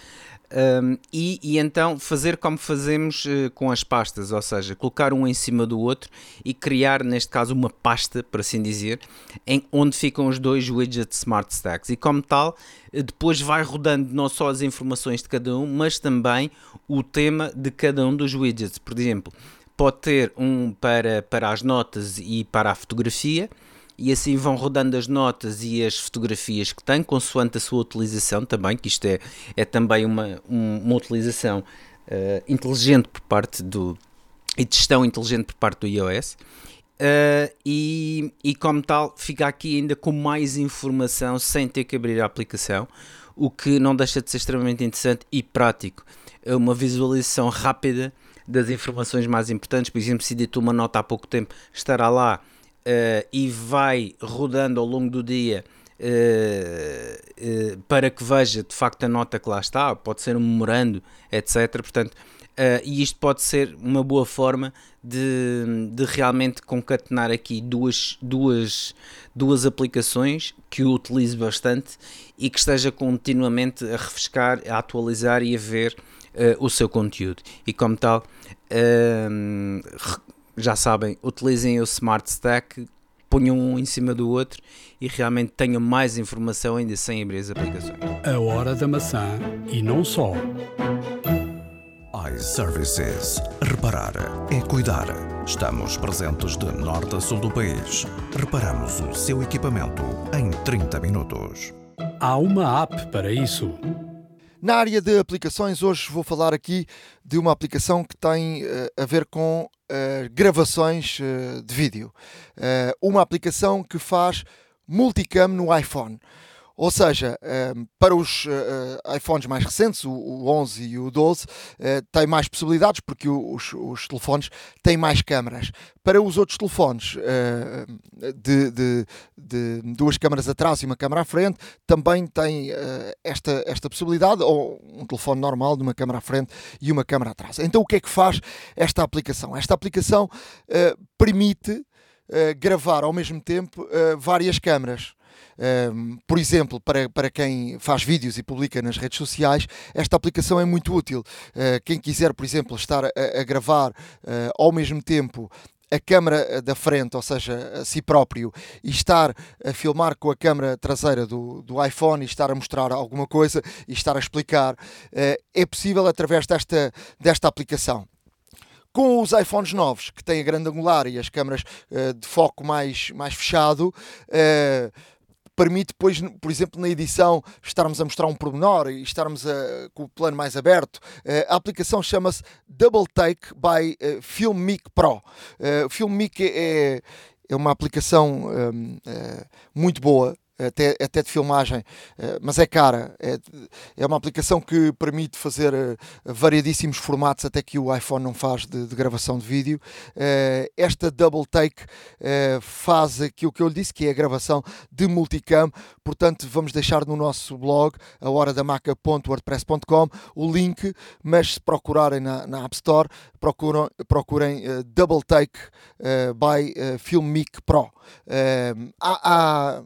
S4: Um, e, e, então fazer como fazemos uh, com as pastas, ou seja, colocar um em cima do outro e criar, neste caso, uma pasta, por assim dizer, em onde ficam os dois widgets Smart Stacks. E como tal, depois vai rodando não só as informações de cada um, mas também o tema de cada um dos widgets. Por exemplo, pode ter um para, para as notas e para a fotografia, e assim vão rodando as notas e as fotografias que tem, consoante a sua utilização também, que isto é, é também uma, uma utilização uh, inteligente por parte do. e gestão inteligente por parte do iOS. Uh, e, e como tal, fica aqui ainda com mais informação sem ter que abrir a aplicação, o que não deixa de ser extremamente interessante e prático. É uma visualização rápida das informações mais importantes. Por exemplo, se editou uma nota há pouco tempo, estará lá uh, e vai rodando ao longo do dia. Uh, uh, para que veja de facto a nota que lá está, pode ser um memorando, etc. Portanto, e isto pode ser uma boa forma de, de realmente concatenar aqui duas, duas, duas aplicações que eu utilizo bastante e que esteja continuamente a refrescar, a atualizar e a ver uh, o seu conteúdo. E como tal, já sabem, utilizem o Smart Stack, ponham um em cima do outro e realmente tenham mais informação ainda sem abrir as aplicações.
S1: A hora da maçã e não só.
S3: iServices. Reparar é cuidar. Estamos presentes de norte a sul do país. Reparamos o seu equipamento em 30 minutos.
S1: Há uma app para isso.
S2: Na área de aplicações, hoje vou falar aqui de uma aplicação que tem uh, a ver com uh, gravações uh, de vídeo. uma aplicação que faz multicam no iPhone. Ou seja, ehm, para os uh, iPhones mais recentes, o, o 11 e o 12, uh, tem mais possibilidades porque os, os, telefones têm mais câmaras. Para os outros telefones de, de, de, duas câmaras atrás e uma câmara à frente, também tem esta, esta possibilidade, ou um telefone normal de uma câmara à frente e uma câmara atrás. Então, o que é que faz esta aplicação? Esta aplicação permite gravar ao mesmo tempo várias câmaras por exemplo, para, para quem faz vídeos e publica nas redes sociais, esta aplicação é muito útil. Uh, quem quiser, por exemplo, estar a, a gravar uh, ao mesmo tempo a câmera da frente, ou seja, a si próprio, e estar a filmar com a câmera traseira do, do iPhone e estar a mostrar alguma coisa e estar a explicar, é possível através desta, desta aplicação. Com os iPhones novos, que têm a grande angular e as câmaras uh, de foco mais, mais fechado, uh, permite depois, por exemplo, na edição, estarmos a mostrar um pormenor e estarmos a, com o plano mais aberto. Uh, a aplicação chama-se Double Take by uh, Filmic Pro. Uh, Filmic é, é uma aplicação um, muito boa até, até de filmagem, eh, mas é cara. É, é uma aplicação que permite fazer eh, variadíssimos formatos, até que o iPhone não faz de, de gravação de vídeo. Eh, esta Double Take faz aquilo que eu lhe disse, que é a gravação de multicam. Portanto, vamos deixar no nosso blog, a horadamaca.wordpress.com, o link, mas se procurarem na, na App Store, procuram, procurem Double Take by Filmic Pro. há, há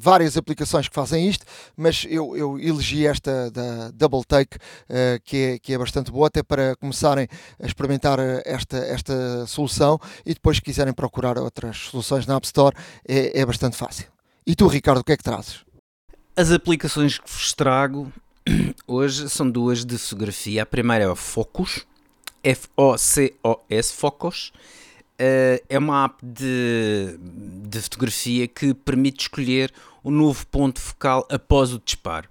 S2: várias aplicações que fazem isto, mas eu, eu elegi esta da Double Take, uh, que, é, que é bastante boa, até para começarem a experimentar eh, esta, esta solução e depois, se quiserem procurar outras soluções na App Store, é, é bastante fácil. E tu, Ricardo, o que é que trazes?
S4: As aplicações que vos trago hoje são duas de fotografia. A primeira é o Focus, F-O-C-O-S, Focus é uma app de, de fotografia que permite escolher o novo ponto focal após o disparo.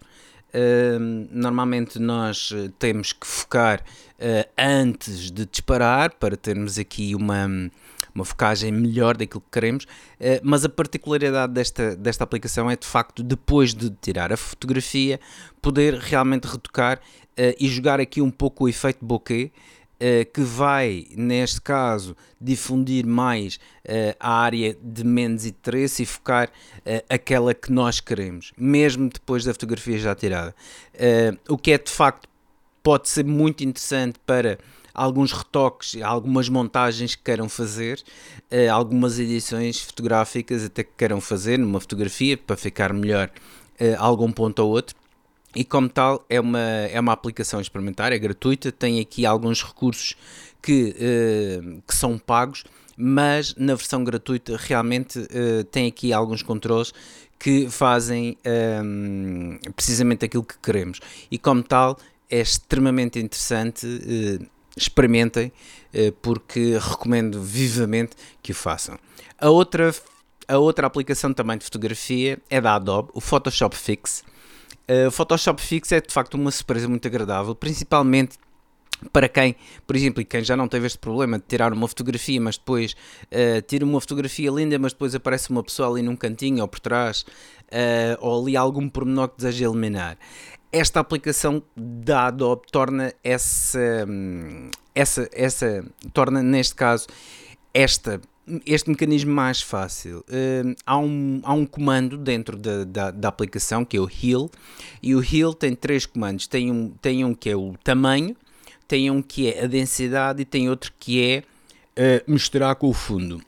S4: Uh, normalmente nós eh, temos que focar uh, antes de disparar para termos aqui uma, uma focagem melhor daquilo que queremos, uh, mas a particularidade desta, desta aplicação é de facto depois de tirar a fotografia poder realmente retocar e jogar aqui um pouco o efeito bokeh que vai, neste caso, difundir mais uh, a área de menos interesse e focar uh, aquela que nós queremos, mesmo depois da fotografia já tirada. o que é de facto pode ser muito interessante para alguns retoques, algumas montagens que queiram fazer, algumas edições fotográficas até que queiram fazer numa fotografia para ficar melhor algum ponto ou outro e como tal é uma, é uma aplicação experimental, é gratuita, tem aqui alguns recursos que, uh, que são pagos, mas na versão gratuita realmente uh, tem aqui alguns controles que fazem um, ehm, precisamente aquilo que queremos e como tal é extremamente interessante, uh, experimentem porque recomendo vivamente que o façam. A outra, a outra aplicação também de fotografia é da Adobe, o Photoshop Fix. Uh, Photoshop Fix é de facto uma surpresa muito agradável, principalmente para quem, por exemplo, quem já não teve este problema de tirar uma fotografia, mas depois uh, tira uma fotografia linda, mas depois aparece uma pessoa ali num cantinho ou por trás, uh, ou ali algum pormenor que deseja eliminar. Esta aplicação da Adobe torna essa, hum, essa, essa torna neste caso esta este mecanismo mais fácil. Uh, há, um, há um comando dentro da, da, da, aplicação que é o Heal, e o Heal tem três comandos: tem um, tem um que é o tamanho, tem um que é a densidade e tem outro que é uh, misturar com o fundo.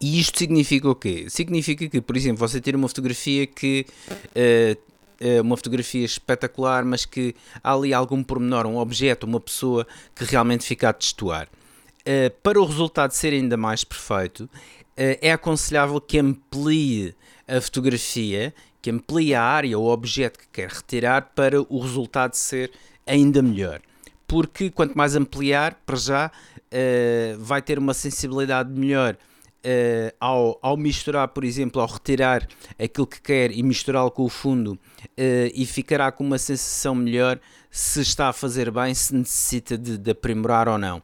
S4: E isto significa o quê? Significa que, por exemplo, você tira uma fotografia que. Uh, uma fotografia espetacular, mas que há ali algum pormenor, um objeto, uma pessoa que realmente fica a testuar. Uh, para o resultado ser ainda mais perfeito, uh, é aconselhável que amplie a fotografia, que amplie a área ou objeto que quer retirar para o resultado ser ainda melhor. Porque quanto mais ampliar, para já, uh, vai ter uma sensibilidade melhor Uh, ao, ao, misturar, por exemplo, ao retirar aquilo que quer e misturá-lo com o fundo, uh, e ficará com uma sensação melhor se está a fazer bem, se necessita de, de aprimorar ou não.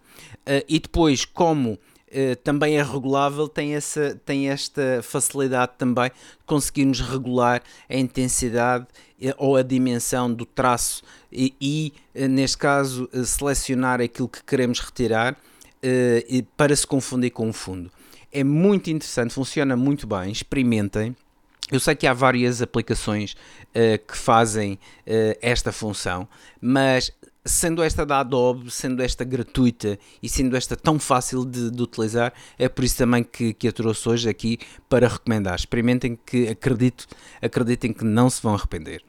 S4: Uh, e depois, como Uh, também é regulável, tem, essa, tem esta facilidade também de conseguirmos regular a intensidade uh, ou a dimensão do traço e, e uh, neste caso, selecionar aquilo que queremos retirar para se confundir com o fundo. É muito interessante, funciona muito bem, experimentem. Eu sei que há várias aplicações que fazem esta função, mas sendo esta da Adobe, sendo esta gratuita e sendo esta tão fácil de, de utilizar, é por isso também que, que a trouxe hoje aqui para recomendar. Experimentem que acredito, acreditem que não se vão arrepender.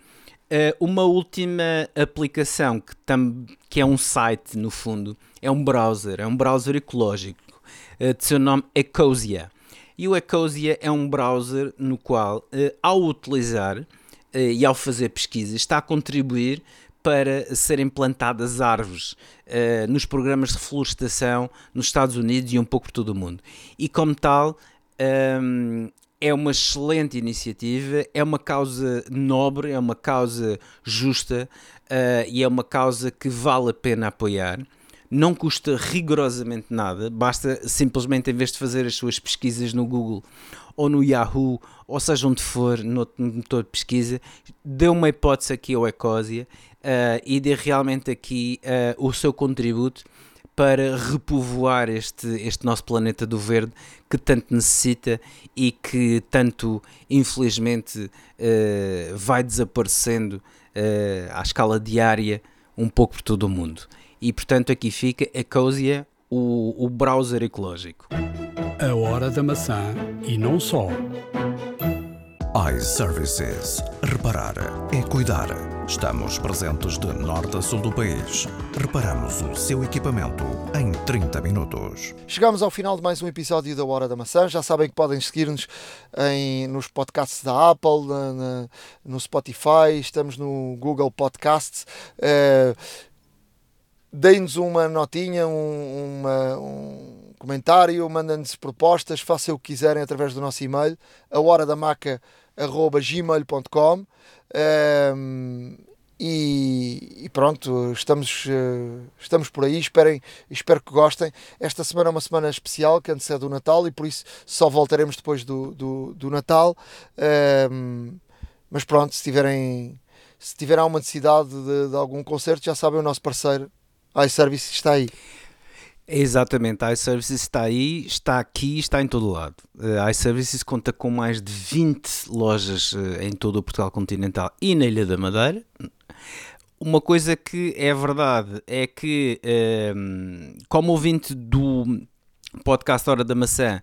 S4: Uh, uma última aplicação que, tam, que é um site no fundo, é um browser, é um browser ecológico, uh, de seu nome Ecosia. E o Ecosia é um browser no qual, uh, ao utilizar e ao fazer pesquisa, está a contribuir para serem plantadas árvores uh, nos programas de reflorestação nos Estados Unidos e um pouco por todo o mundo. E como tal, um, ehm, é uma excelente iniciativa, é uma causa nobre, é uma causa justa uh, e é uma causa que vale a pena apoiar. Não custa rigorosamente nada, basta simplesmente, em vez de fazer as suas pesquisas no Google ou no Yahoo, ou seja onde for, no motor de pesquisa, dê uma hipótese aqui ao Ecosia uh, e dê realmente aqui uh, o seu contributo para repovoar este, este nosso planeta do verde que tanto necessita e que tanto, infelizmente, uh, vai desaparecendo à escala diária um pouco por todo o mundo. E portanto, aqui fica a Cosia, o, o browser ecológico.
S1: A hora da maçã e não só
S3: iServices. Reparar é cuidar. Estamos presentes de norte a sul do país. Reparamos o seu equipamento em 30 minutos.
S2: Chegamos ao final de mais um episódio da Hora da Maçã. Já sabem que podem seguir-nos nos podcasts da Apple, na, na, no Spotify, estamos no Google Podcasts. Uh, Deem-nos uma notinha, um, uma, um comentário, mandem-nos propostas, façam o que quiserem através do nosso e-mail, a hora da maca gmail.com um, e, e, pronto, estamos, uh, estamos por aí, esperem, espero que gostem. Esta semana é uma semana especial que antecede o Natal e por isso só voltaremos depois do, do, do Natal. Um, mas pronto, se tiverem, se tiverem alguma necessidade de, de algum concerto, já sabem, o nosso parceiro iService está aí.
S4: Exatamente, a iServices está aí, está aqui, está em todo lado. A iServices conta com mais de 20 lojas eh, em todo o Portugal continental e na Ilha da Madeira. Uma coisa que é verdade é que, ehm, como ouvinte do podcast Hora da Maçã,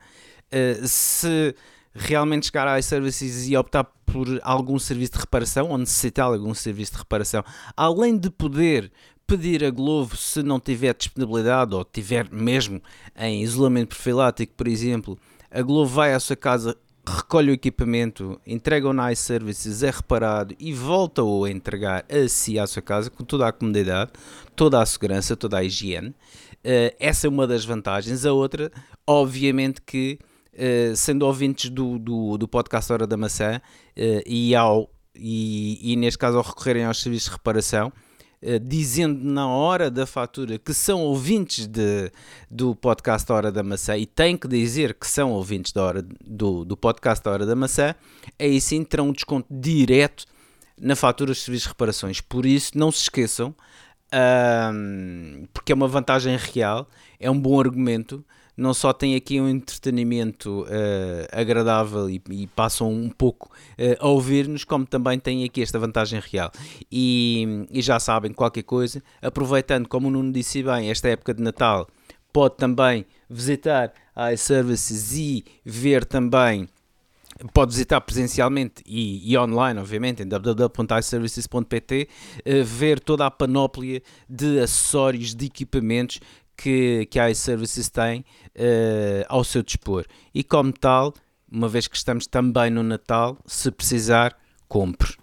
S4: eh, se realmente chegar à iServices e optar por algum serviço de reparação ou necessitar algum serviço de reparação, além de poder pedir a Glovo se não tiver disponibilidade ou tiver mesmo em isolamento profilático, por exemplo, a Glovo vai à sua casa, recolhe o equipamento, entrega o Nice Services, é reparado e volta-o a entregar a si à sua casa com toda a comodidade, toda a segurança, toda a higiene. Uh, essa é uma das vantagens. A outra, obviamente que uh, sendo ouvintes do, do, do podcast Hora da Maçã uh, e, ao, e, e neste caso ao recorrerem aos serviços de reparação, dizendo na hora da fatura que são ouvintes de, do podcast Hora da Maçã e têm que dizer que são ouvintes da hora, do, do podcast Hora da Maçã, aí sim terão um desconto direto na fatura dos serviços de reparações. Por isso, não se esqueçam, um, porque é uma vantagem real, é um bom argumento não só tem aqui um entretenimento uh, agradável e, e, passam um pouco uh, a ouvir-nos, como também tem aqui esta vantagem real. E, e, já sabem, qualquer coisa, aproveitando, como o Nuno disse bem, esta época de Natal, pode também visitar a iServices e ver também pode visitar presencialmente e, e online, obviamente, em www.iservices.pt, uh, ver toda a panóplia de acessórios, de equipamentos que, que a iServices tem uh, ao seu dispor. E como tal, uma vez que estamos também no Natal, se precisar, compre,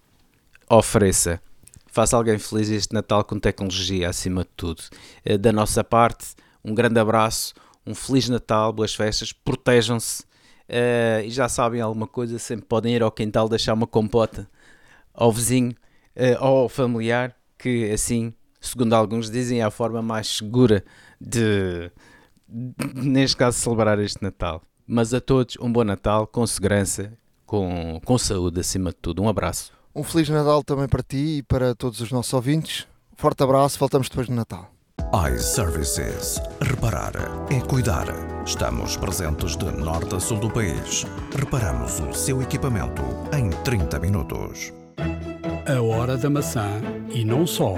S4: ofereça. Faça alguém feliz este Natal com tecnologia acima de tudo. Uh, da nossa parte, um grande abraço, um Feliz Natal, boas festas, protejam-se uh, e já sabem alguma coisa, sempre podem ir ao quintal deixar uma compota ao vizinho ou ao familiar, que assim, segundo alguns dizem, é a forma mais segura de, neste caso, celebrar este Natal. Mas a todos, um bom Natal, com segurança, com, com saúde acima de tudo. Um abraço.
S2: Um Feliz Natal também para ti e para todos os nossos ouvintes. Forte abraço, voltamos depois do Natal.
S3: iServices. Reparar é cuidar. Estamos presentes de norte a sul do país. Reparamos o seu equipamento em 30 minutos.
S1: A hora da maçã e não só.